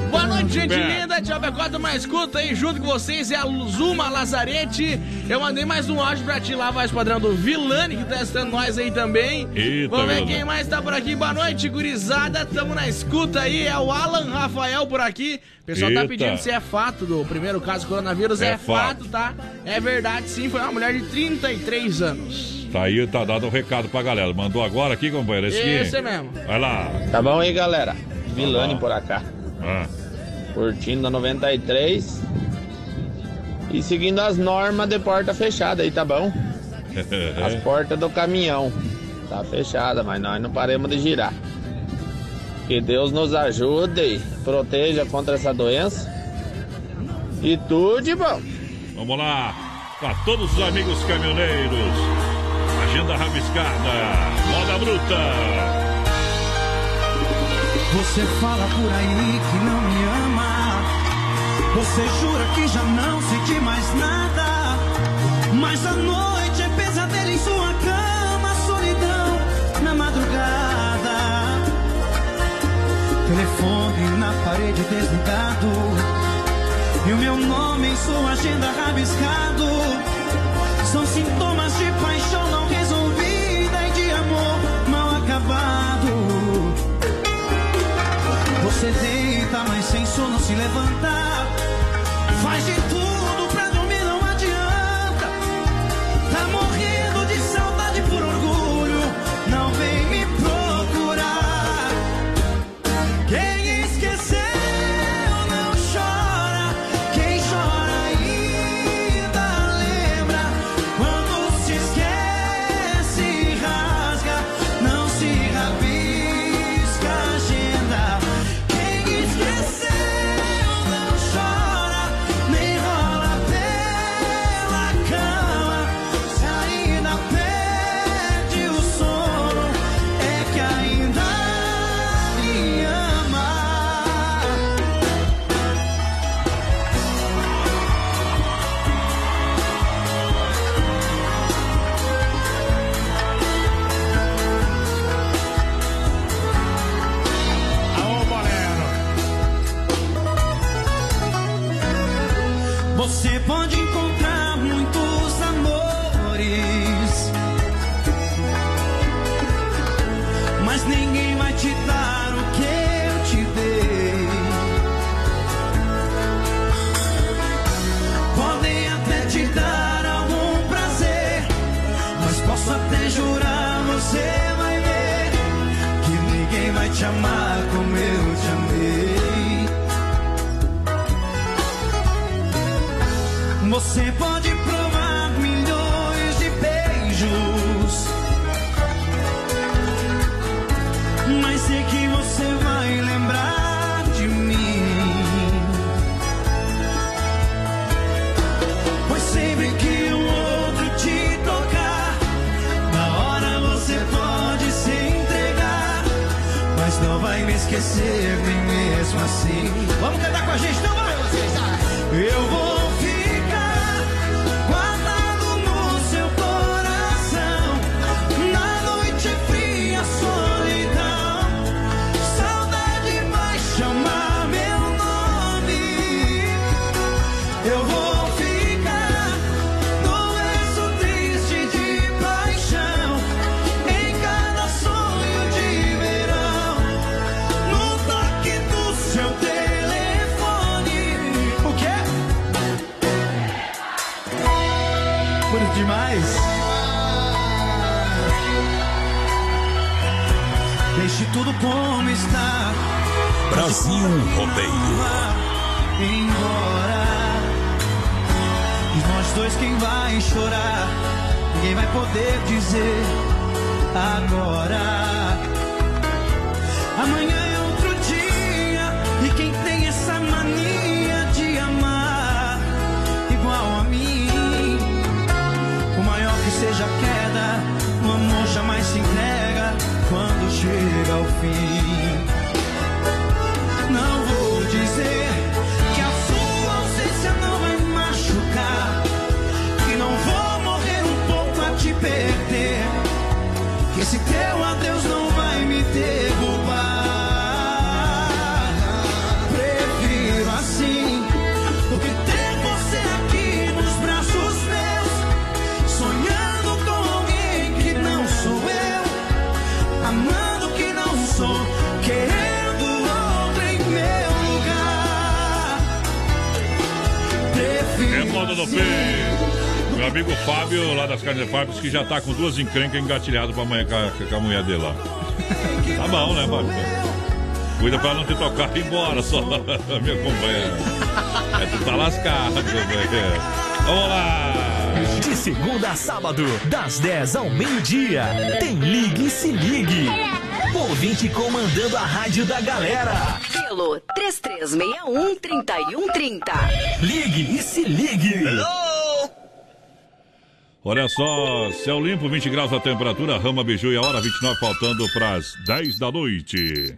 Boa noite, gente linda. Tchau, uma escuta aí. Junto com vocês é a Zuma Lazarete. Eu mandei mais um áudio pra ti lá, voz padrão do Vilani, que tá assistindo nós aí também. Eita, Vamos ver quem mais tá por aqui. Boa noite, gurizada. Tamo na escuta aí. É o Alan Rafael por aqui. O pessoal tá Eita. pedindo se é fato do primeiro caso do coronavírus. É É, fato, fato. tá? É verdade, sim. Foi uma mulher de 33 anos. Tá aí, tá dado o recado pra galera. Mandou agora aqui, companheiro? Esse aqui? Esse mesmo. Vai lá. Tá bom aí, galera? Vilani bom. por acá. Ah. Curtindo a 93. E seguindo as normas de porta fechada aí, tá bom? As portas do caminhão. Tá fechada, mas nós não paremos de girar. Que Deus nos ajude e proteja contra essa doença. E tudo de bom. Vamos lá. Pra todos os amigos caminhoneiros. Agenda rabiscada. Moda bruta. Você fala por aí que não. Você jura que já não sente mais nada. Mas a noite é pesadelo em sua cama, solidão na madrugada. Telefone na parede desligado. E o meu nome em sua agenda rabiscado. São sintomas de paixão não resolvida e de amor mal acabado. Você mas sem sono se levantar. Te amar como eu te amei. Você pode não esquecer mesmo assim. Vamos cantar com a gente, então vai! Eu vou Brasil Rodeio. Embora. E nós dois quem vai chorar. Ninguém vai poder dizer agora. Amanhã Meu amigo Fábio, lá das carnes Fábio, que já tá com duas encrencas engatilhadas pra amanhã com a, com a mulher dele lá. Tá bom, né, Fábio? Cuida pra não te tocar e ir embora só, minha companheira. É, tu tá lascado, companheira. Vamos lá! De segunda a sábado, das 10 ao meio-dia, tem Ligue e Se Ligue. Ouvinte comandando a rádio da galera. Pelo 3361-3130. Ligue e Se Ligue. Olha só, céu limpo, 20 graus a temperatura, Rama Biju e a hora 29 faltando para as 10 da noite.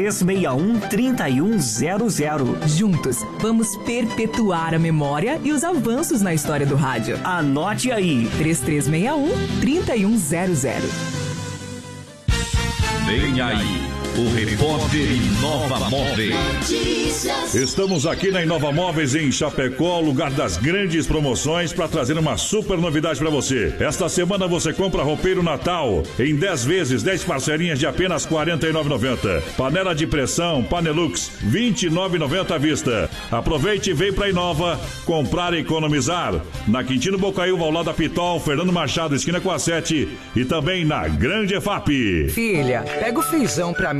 3361 3100. juntos vamos perpetuar a memória e os avanços na história do rádio. Anote aí. 3361 3100. Vem aí, o repórter Inova Móveis. Estamos aqui na Inova Móveis em Chapecó, lugar das grandes promoções, para trazer uma super novidade para você. Esta semana você compra roupeiro Natal em 10 vezes, 10 parcelinhas de apenas R$ 49,90. Panela de pressão Panelux, R$ 29,90 à vista. Aproveite e vem para Inova comprar e economizar. Na Quintino Bocaiúva, ao lado da Pitol, Fernando Machado, esquina com a 7 e também na Grande EFAP. Filha, pega o feijão pra mim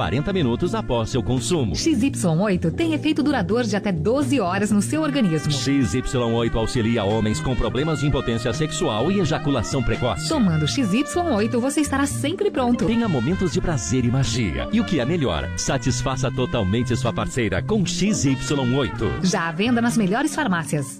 40 minutos após seu consumo. XY8 tem efeito duradouro de até 12 horas no seu organismo. XY8 auxilia homens com problemas de impotência sexual e ejaculação precoce. Tomando XY8, você estará sempre pronto. Tenha momentos de prazer e magia. E o que é melhor, satisfaça totalmente sua parceira com XY8. Já à venda nas melhores farmácias.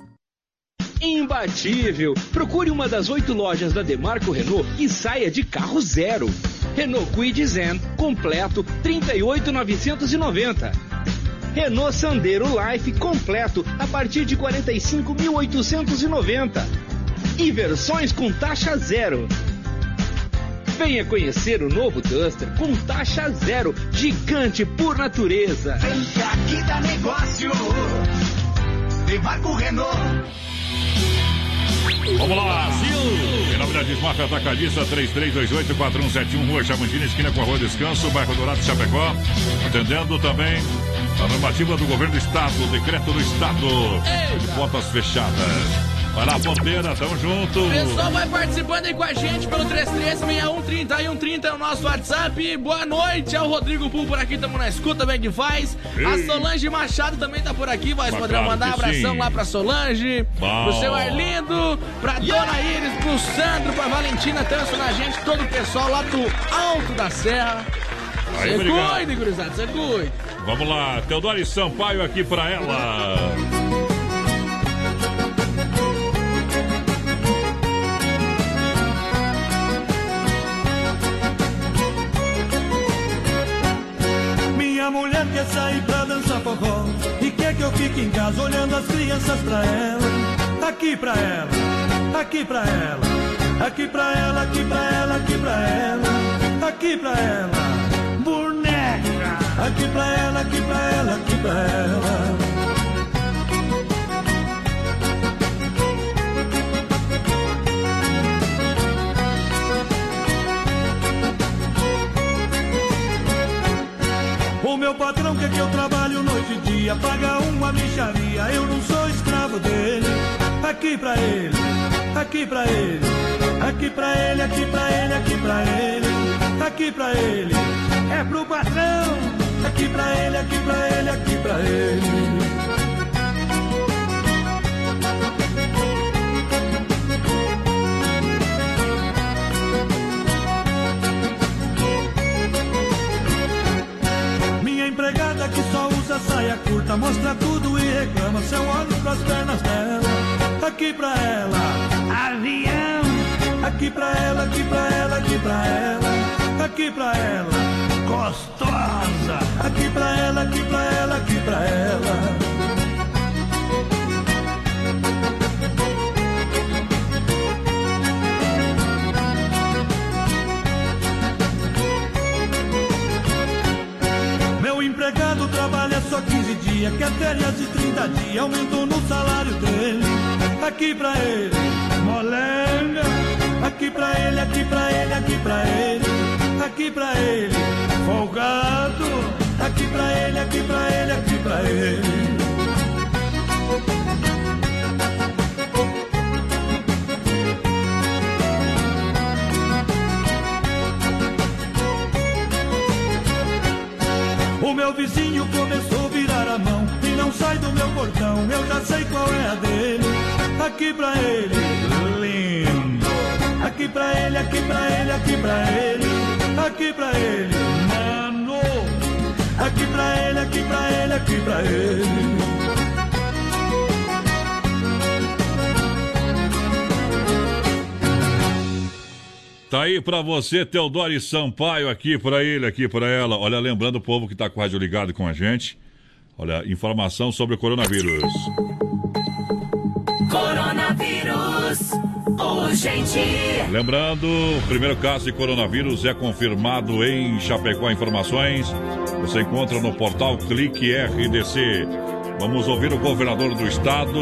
Imbatível! Procure uma das oito lojas da Demarco Renault e saia de carro zero. Renault Kwid Zen completo 38.990. Renault Sandero Life completo a partir de 45.890. E versões com taxa zero. Venha conhecer o novo Duster com taxa zero, gigante por natureza. Vem que aqui dá negócio. Demarco Renault. Vamos lá, Brasil! Em nome da Desmarca Atacadista 3328-4171, Rua Chamantina, esquina com a Rua Descanso, bairro Dourado, Chapecó. Atendendo também a normativa do governo do estado, decreto do estado de portas fechadas. Vai lá, ponteira, tamo junto. O pessoal vai participando aí com a gente pelo 336130 é o nosso WhatsApp. Boa noite, é o Rodrigo Pum por aqui, tamo na escuta, bem que faz. A Ei. Solange Machado também tá por aqui, vai Mas poder claro mandar um abração sim. lá pra Solange, Bom. pro seu Arlindo, pra Dona Iris, pro Sandro, pra Valentina, tanto na gente, todo o pessoal lá do Alto da Serra. Você cuide, gurizada, você cuide. Vamos lá, Teodoro Sampaio aqui pra ela. Minha mulher quer sair pra dançar forró. E quer que eu fique em casa olhando as crianças pra ela. Aqui pra ela, aqui pra ela. Aqui pra ela, aqui pra ela, aqui pra ela. Aqui pra ela, boneca. Aqui pra ela, aqui pra ela, aqui pra ela O meu patrão quer que eu trabalho noite e dia, paga uma micharia, eu não sou escravo dele. Aqui pra ele, aqui pra ele, aqui pra ele, aqui pra ele, aqui pra ele, aqui pra ele, é pro patrão. Aqui pra ele, aqui pra ele, aqui pra ele. Empregada que só usa saia curta, mostra tudo e reclama. Se eu olho pras pernas dela, aqui pra ela, avião. Aqui pra ela, aqui pra ela, aqui pra ela, aqui pra ela, gostosa. Aqui pra ela, aqui pra ela, aqui pra ela. O empregado trabalha só 15 dias, quer férias de 30 dias, aumentou no salário dele. Aqui pra ele, molenga. Aqui pra ele, aqui pra ele, aqui pra ele. Aqui pra ele, folgado. Aqui pra ele, aqui pra ele, aqui pra ele. O meu vizinho começou a virar a mão e não sai do meu portão. Eu já sei qual é a dele. Aqui pra ele, lindo. Aqui pra ele, aqui pra ele, aqui pra ele. Aqui pra ele, mano. Aqui pra ele, aqui pra ele, aqui pra ele. Tá aí pra você, Teodoro Sampaio, aqui pra ele, aqui pra ela. Olha, lembrando o povo que tá com o rádio ligado com a gente. Olha, informação sobre o coronavírus. Coronavírus urgente. Lembrando, o primeiro caso de coronavírus é confirmado em Chapecó. Informações você encontra no portal Clique RDC. Vamos ouvir o governador do estado,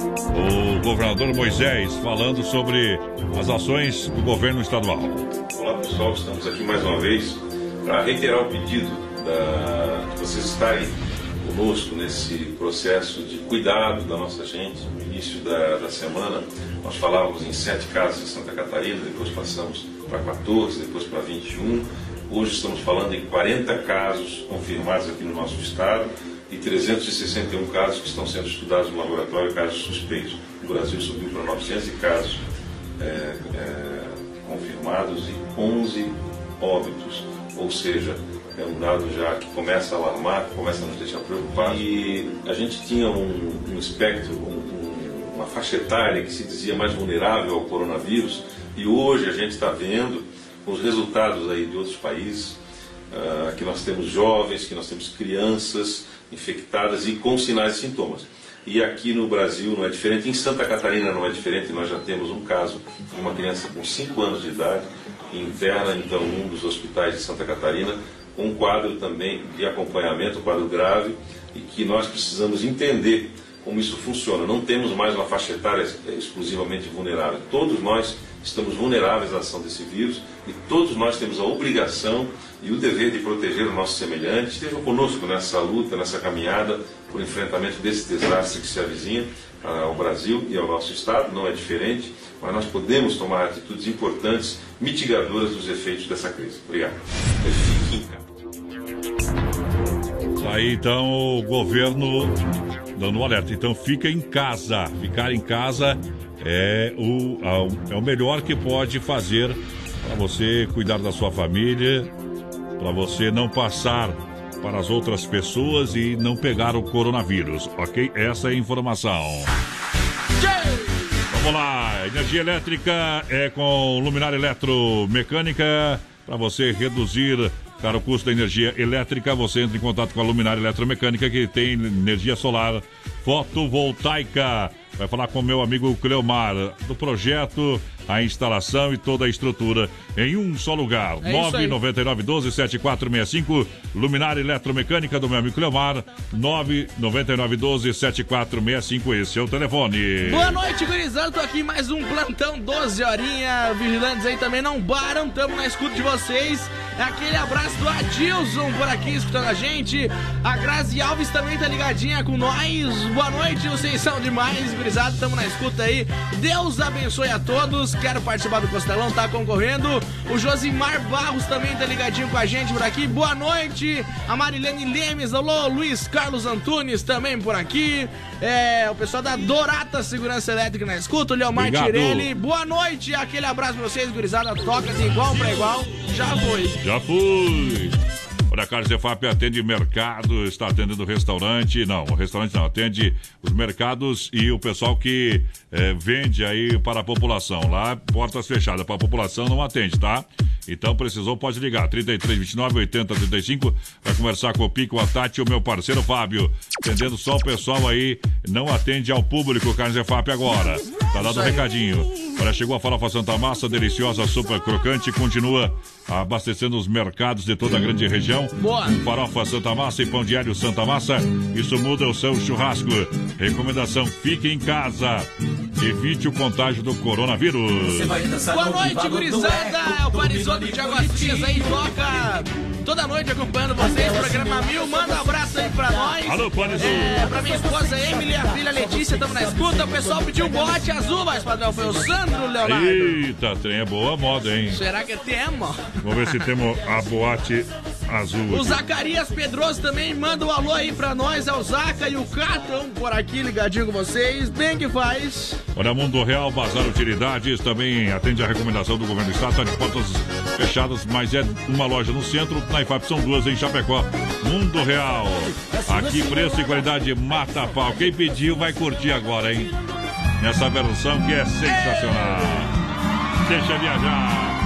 o governador Moisés, falando sobre as ações do governo estadual. Olá pessoal, estamos aqui mais uma vez para reiterar o pedido da, de vocês estarem conosco nesse processo de cuidado da nossa gente. No início da, da semana, nós falávamos em sete casos em Santa Catarina, depois passamos para 14, depois para 21. Hoje estamos falando em 40 casos confirmados aqui no nosso estado e 361 casos que estão sendo estudados no laboratório, casos suspeitos. O Brasil subiu para 900 casos é, é, confirmados e 11 óbitos, ou seja, é um dado já que começa a alarmar, começa a nos deixar preocupados. E a gente tinha um, um espectro, um, uma faixa etária que se dizia mais vulnerável ao coronavírus, e hoje a gente está vendo os resultados aí de outros países, uh, que nós temos jovens, que nós temos crianças infectadas e com sinais e sintomas. E aqui no Brasil não é diferente, em Santa Catarina não é diferente, nós já temos um caso de uma criança com 5 anos de idade, interna então um dos hospitais de Santa Catarina, um quadro também de acompanhamento, um quadro grave, e que nós precisamos entender como isso funciona. Não temos mais uma faixa etária exclusivamente vulnerável. Todos nós estamos vulneráveis à ação desse vírus e todos nós temos a obrigação e o dever de proteger o nosso semelhante. Estejam conosco nessa luta, nessa caminhada por enfrentamento desse desastre que se avizinha ao Brasil e ao nosso Estado, não é diferente, mas nós podemos tomar atitudes importantes, mitigadoras dos efeitos dessa crise. Obrigado. Fiquem em casa. Aí então o governo dando um alerta. Então fica em casa. Ficar em casa é o, é o melhor que pode fazer para você cuidar da sua família, para você não passar para as outras pessoas e não pegar o coronavírus, ok? Essa é a informação. Vamos lá, energia elétrica é com luminária eletromecânica para você reduzir Cara, o custo da energia elétrica, você entra em contato com a Luminária Eletromecânica que tem energia solar fotovoltaica. Vai falar com meu amigo Cleomar do projeto, a instalação e toda a estrutura em um só lugar. É isso aí. 999 12 7465 Luminária Eletromecânica do meu amigo Cleomar. 999 12 7465 esse é o telefone. Boa noite, gurizada. Tô aqui mais um plantão 12 horinha. Vigilantes aí também não param. Tamo na escuta de vocês. Aquele abraço do Adilson por aqui escutando a gente. A Grazi Alves também tá ligadinha com nós. Boa noite, vocês são demais, gurizada. Tamo na escuta aí. Deus abençoe a todos. Quero participar do Costelão, tá concorrendo. O Josimar Barros também tá ligadinho com a gente por aqui. Boa noite. A Marilene Lemes, alô, Luiz Carlos Antunes também por aqui. É, o pessoal da Dorata Segurança Elétrica na escuta. O Leomar. Tirelli. Boa noite. Aquele abraço pra vocês, gurizada. Toca de igual pra igual. Já foi. Já fui. Olha, a Carlos Zefap atende mercado, está atendendo restaurante. Não, o restaurante não, atende os mercados e o pessoal que eh, vende aí para a população. Lá, portas fechadas, para a população não atende, tá? Então precisou, pode ligar. 33 29 80 35 para conversar com o Pico, a Tati e o meu parceiro Fábio. Atendendo só o pessoal aí, não atende ao público, Carlos Zefap agora. Tá dado o aí. recadinho. Olha, chegou a farofa Santa Massa, deliciosa, super crocante, continua abastecendo os mercados de toda a grande região. Boa. Farofa Santa Massa e pão diário Santa Massa. Isso muda o seu churrasco. Recomendação: fique em casa. Evite o contágio do coronavírus. Boa noite, gurizada! É o Parisoto Thiago Assis aí, toca toda noite acompanhando vocês, programa Mil. Manda um abraço aí pra nós. Alô, Parisoto. É, pra minha esposa Emily e a filha Letícia, tamo na escuta. O pessoal pediu bote azul, mas padrão foi o Sandro Leonardo. Eita, trem é boa moda, hein? Será que temos? Vamos ver se temos a boate azul. O. Zacarias Pedroso também manda um alô aí pra nós, é o Zaca e o Catão por aqui ligadinho com vocês. Bem que faz. Olha, Mundo Real, Bazar Utilidades, também atende a recomendação do governo do estado, tá de portas fechadas, mas é uma loja no centro, na IFAP são duas em Chapecó. Mundo Real, aqui preço e qualidade mata pau. Quem pediu vai curtir agora, hein? Nessa versão que é sensacional. Deixa viajar.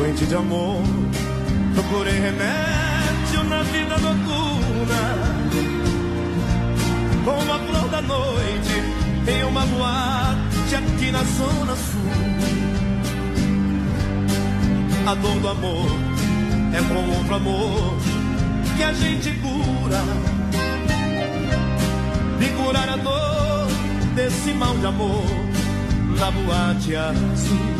Doente de amor, procurei remédio na vida noturna. Como a flor da noite em uma boate aqui na zona sul. A dor do amor é com outro amor que a gente cura. De curar a dor desse mal de amor na boate azul.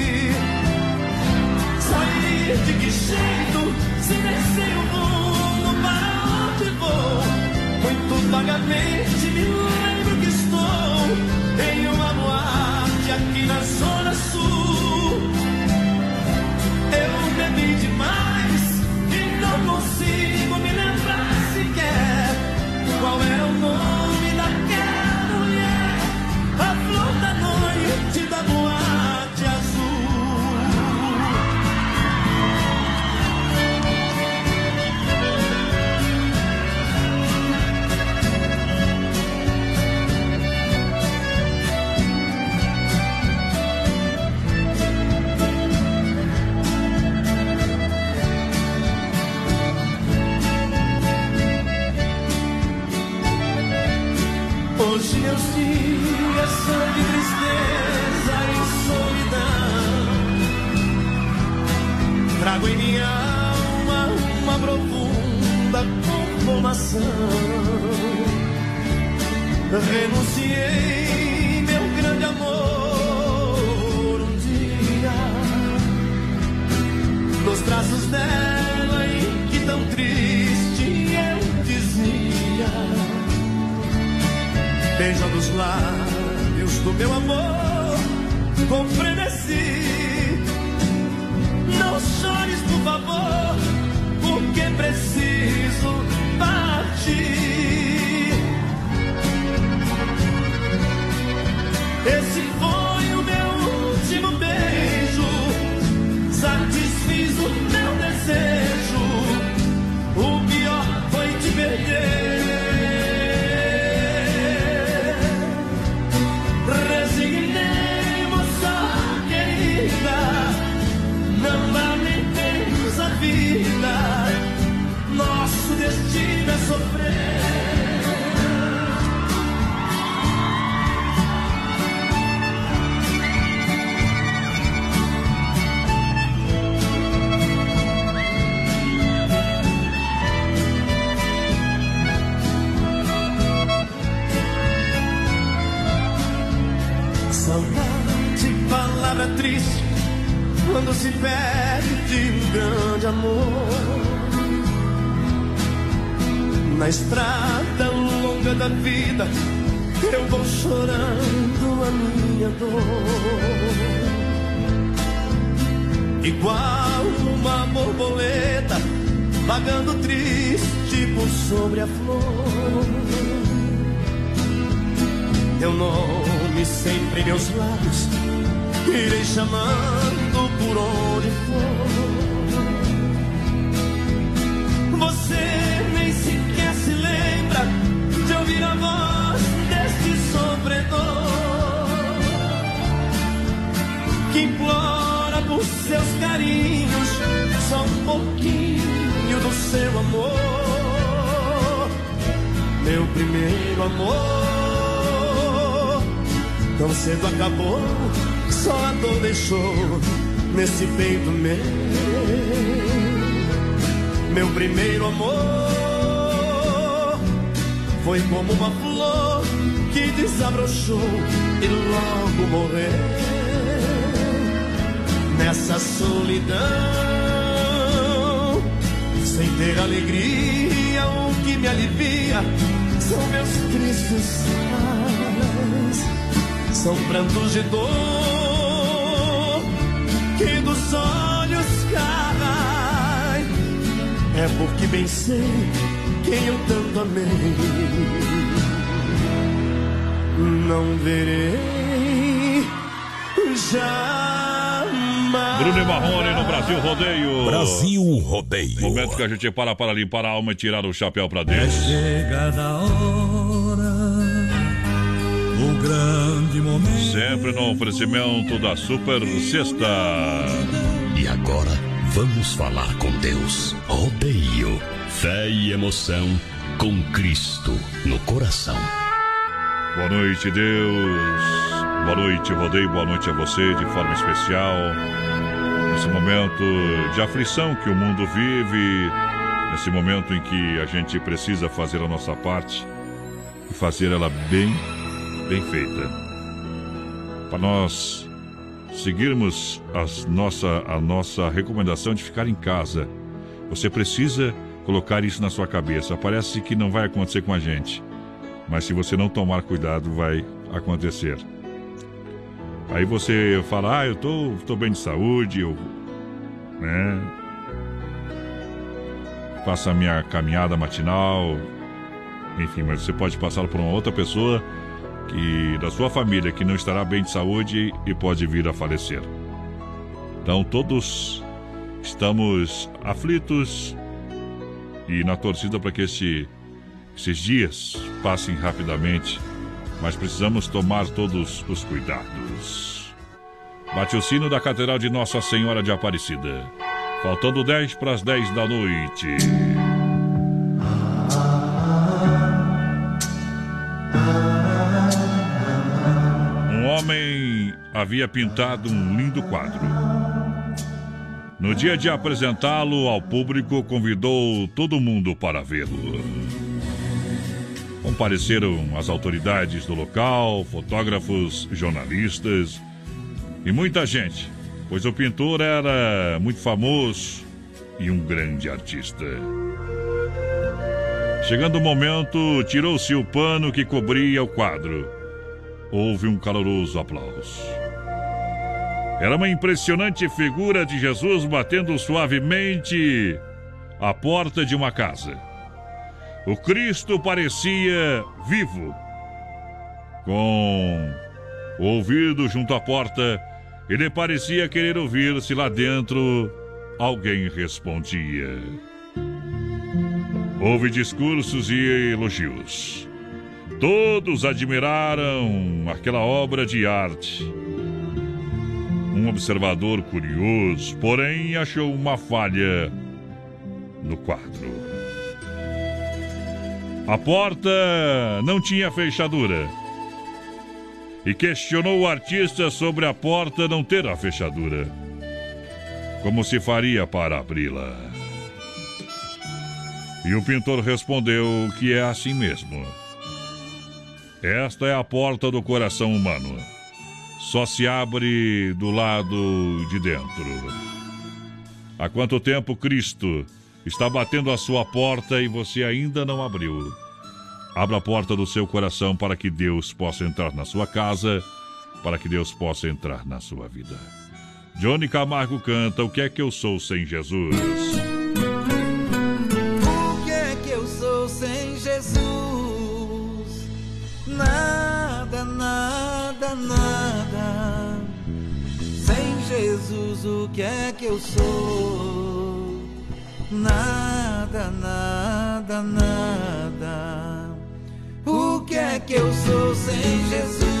Sair de que jeito? Se descer o mundo para onde vou? Muito vagamente me lembro que estou em uma boate aqui na Zona Sul. Eu bebi demais e não consigo me lembrar sequer qual é o nome conformação. Renunciei meu grande amor um dia nos braços dela e que tão triste eu dizia beijando os lábios do meu amor com frenesi. Não chores, por favor, porque preciso partir. Esse foi quando se perde um grande amor. Na estrada longa da vida, eu vou chorando a minha dor. igual uma borboleta vagando triste por sobre a flor. Teu nome sempre em meus lábios, irei chamando por onde for. Você nem sequer se lembra de ouvir a voz deste sofredor que implora por seus carinhos só um pouquinho do seu amor. Meu primeiro amor, tão cedo acabou, só a dor deixou nesse peito meu. Meu primeiro amor foi como uma flor que desabrochou e logo morreu nessa solidão, sem ter alegria, o que me alivia são meus tristes são prantos de dor que dos olhos caem, é porque bem sei quem eu tanto amei, não verei já Bruno e Marrone no Brasil Rodeio. Brasil Rodeio. Momento que a gente para para limpar a alma e tirar o chapéu pra Deus. Chega a hora, o grande. Sempre no oferecimento da Super Sexta. E agora, vamos falar com Deus. Rodeio, fé e emoção com Cristo no coração. Boa noite, Deus. Boa noite, Rodeio. Boa noite a você de forma especial. Nesse momento de aflição que o mundo vive, nesse momento em que a gente precisa fazer a nossa parte e fazer ela bem, bem feita. Para nós seguirmos as nossa, a nossa recomendação de ficar em casa, você precisa colocar isso na sua cabeça. Parece que não vai acontecer com a gente, mas se você não tomar cuidado, vai acontecer. Aí você fala, ah, eu tô, tô bem de saúde, eu né, faço a minha caminhada matinal, enfim, mas você pode passar por uma outra pessoa que da sua família que não estará bem de saúde e pode vir a falecer. Então todos estamos aflitos e na torcida para que esses dias passem rapidamente, mas precisamos tomar todos os cuidados. Bate o sino da Catedral de Nossa Senhora de Aparecida. Faltando 10 para as 10 da noite. Havia pintado um lindo quadro. No dia de apresentá-lo ao público, convidou todo mundo para vê-lo. Compareceram as autoridades do local, fotógrafos, jornalistas e muita gente, pois o pintor era muito famoso e um grande artista. Chegando o momento, tirou-se o pano que cobria o quadro. Houve um caloroso aplauso. Era uma impressionante figura de Jesus batendo suavemente a porta de uma casa. O Cristo parecia vivo. Com o ouvido junto à porta, ele parecia querer ouvir se lá dentro alguém respondia. Houve discursos e elogios. Todos admiraram aquela obra de arte. Um observador curioso, porém, achou uma falha no quadro. A porta não tinha fechadura. E questionou o artista sobre a porta não ter a fechadura. Como se faria para abri-la? E o pintor respondeu que é assim mesmo. Esta é a porta do coração humano. Só se abre do lado de dentro. Há quanto tempo Cristo está batendo a sua porta e você ainda não abriu? Abra a porta do seu coração para que Deus possa entrar na sua casa, para que Deus possa entrar na sua vida. Johnny Camargo canta O que é que eu sou sem Jesus? Jesus, o que é que eu sou? Nada, nada, nada. O que é que eu sou sem Jesus?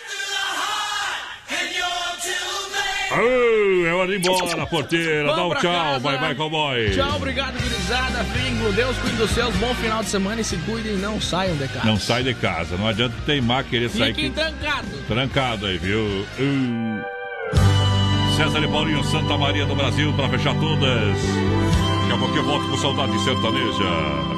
Hora de ir embora, porteira. Dá Vamos um pra tchau. casa. Bye, bye, cowboy. Tchau, obrigado, gurizada. Fiquem com Deus, cuidem dos seus. Bom final de semana e se cuidem, não saiam de casa. Não sai de casa. Não adianta teimar querer sair. Fiquem que- trancados. Trancado aí, viu? Uh. César e Paulinho Santa Maria do Brasil para fechar todas. Daqui a pouco eu volto com saudade sertaneja.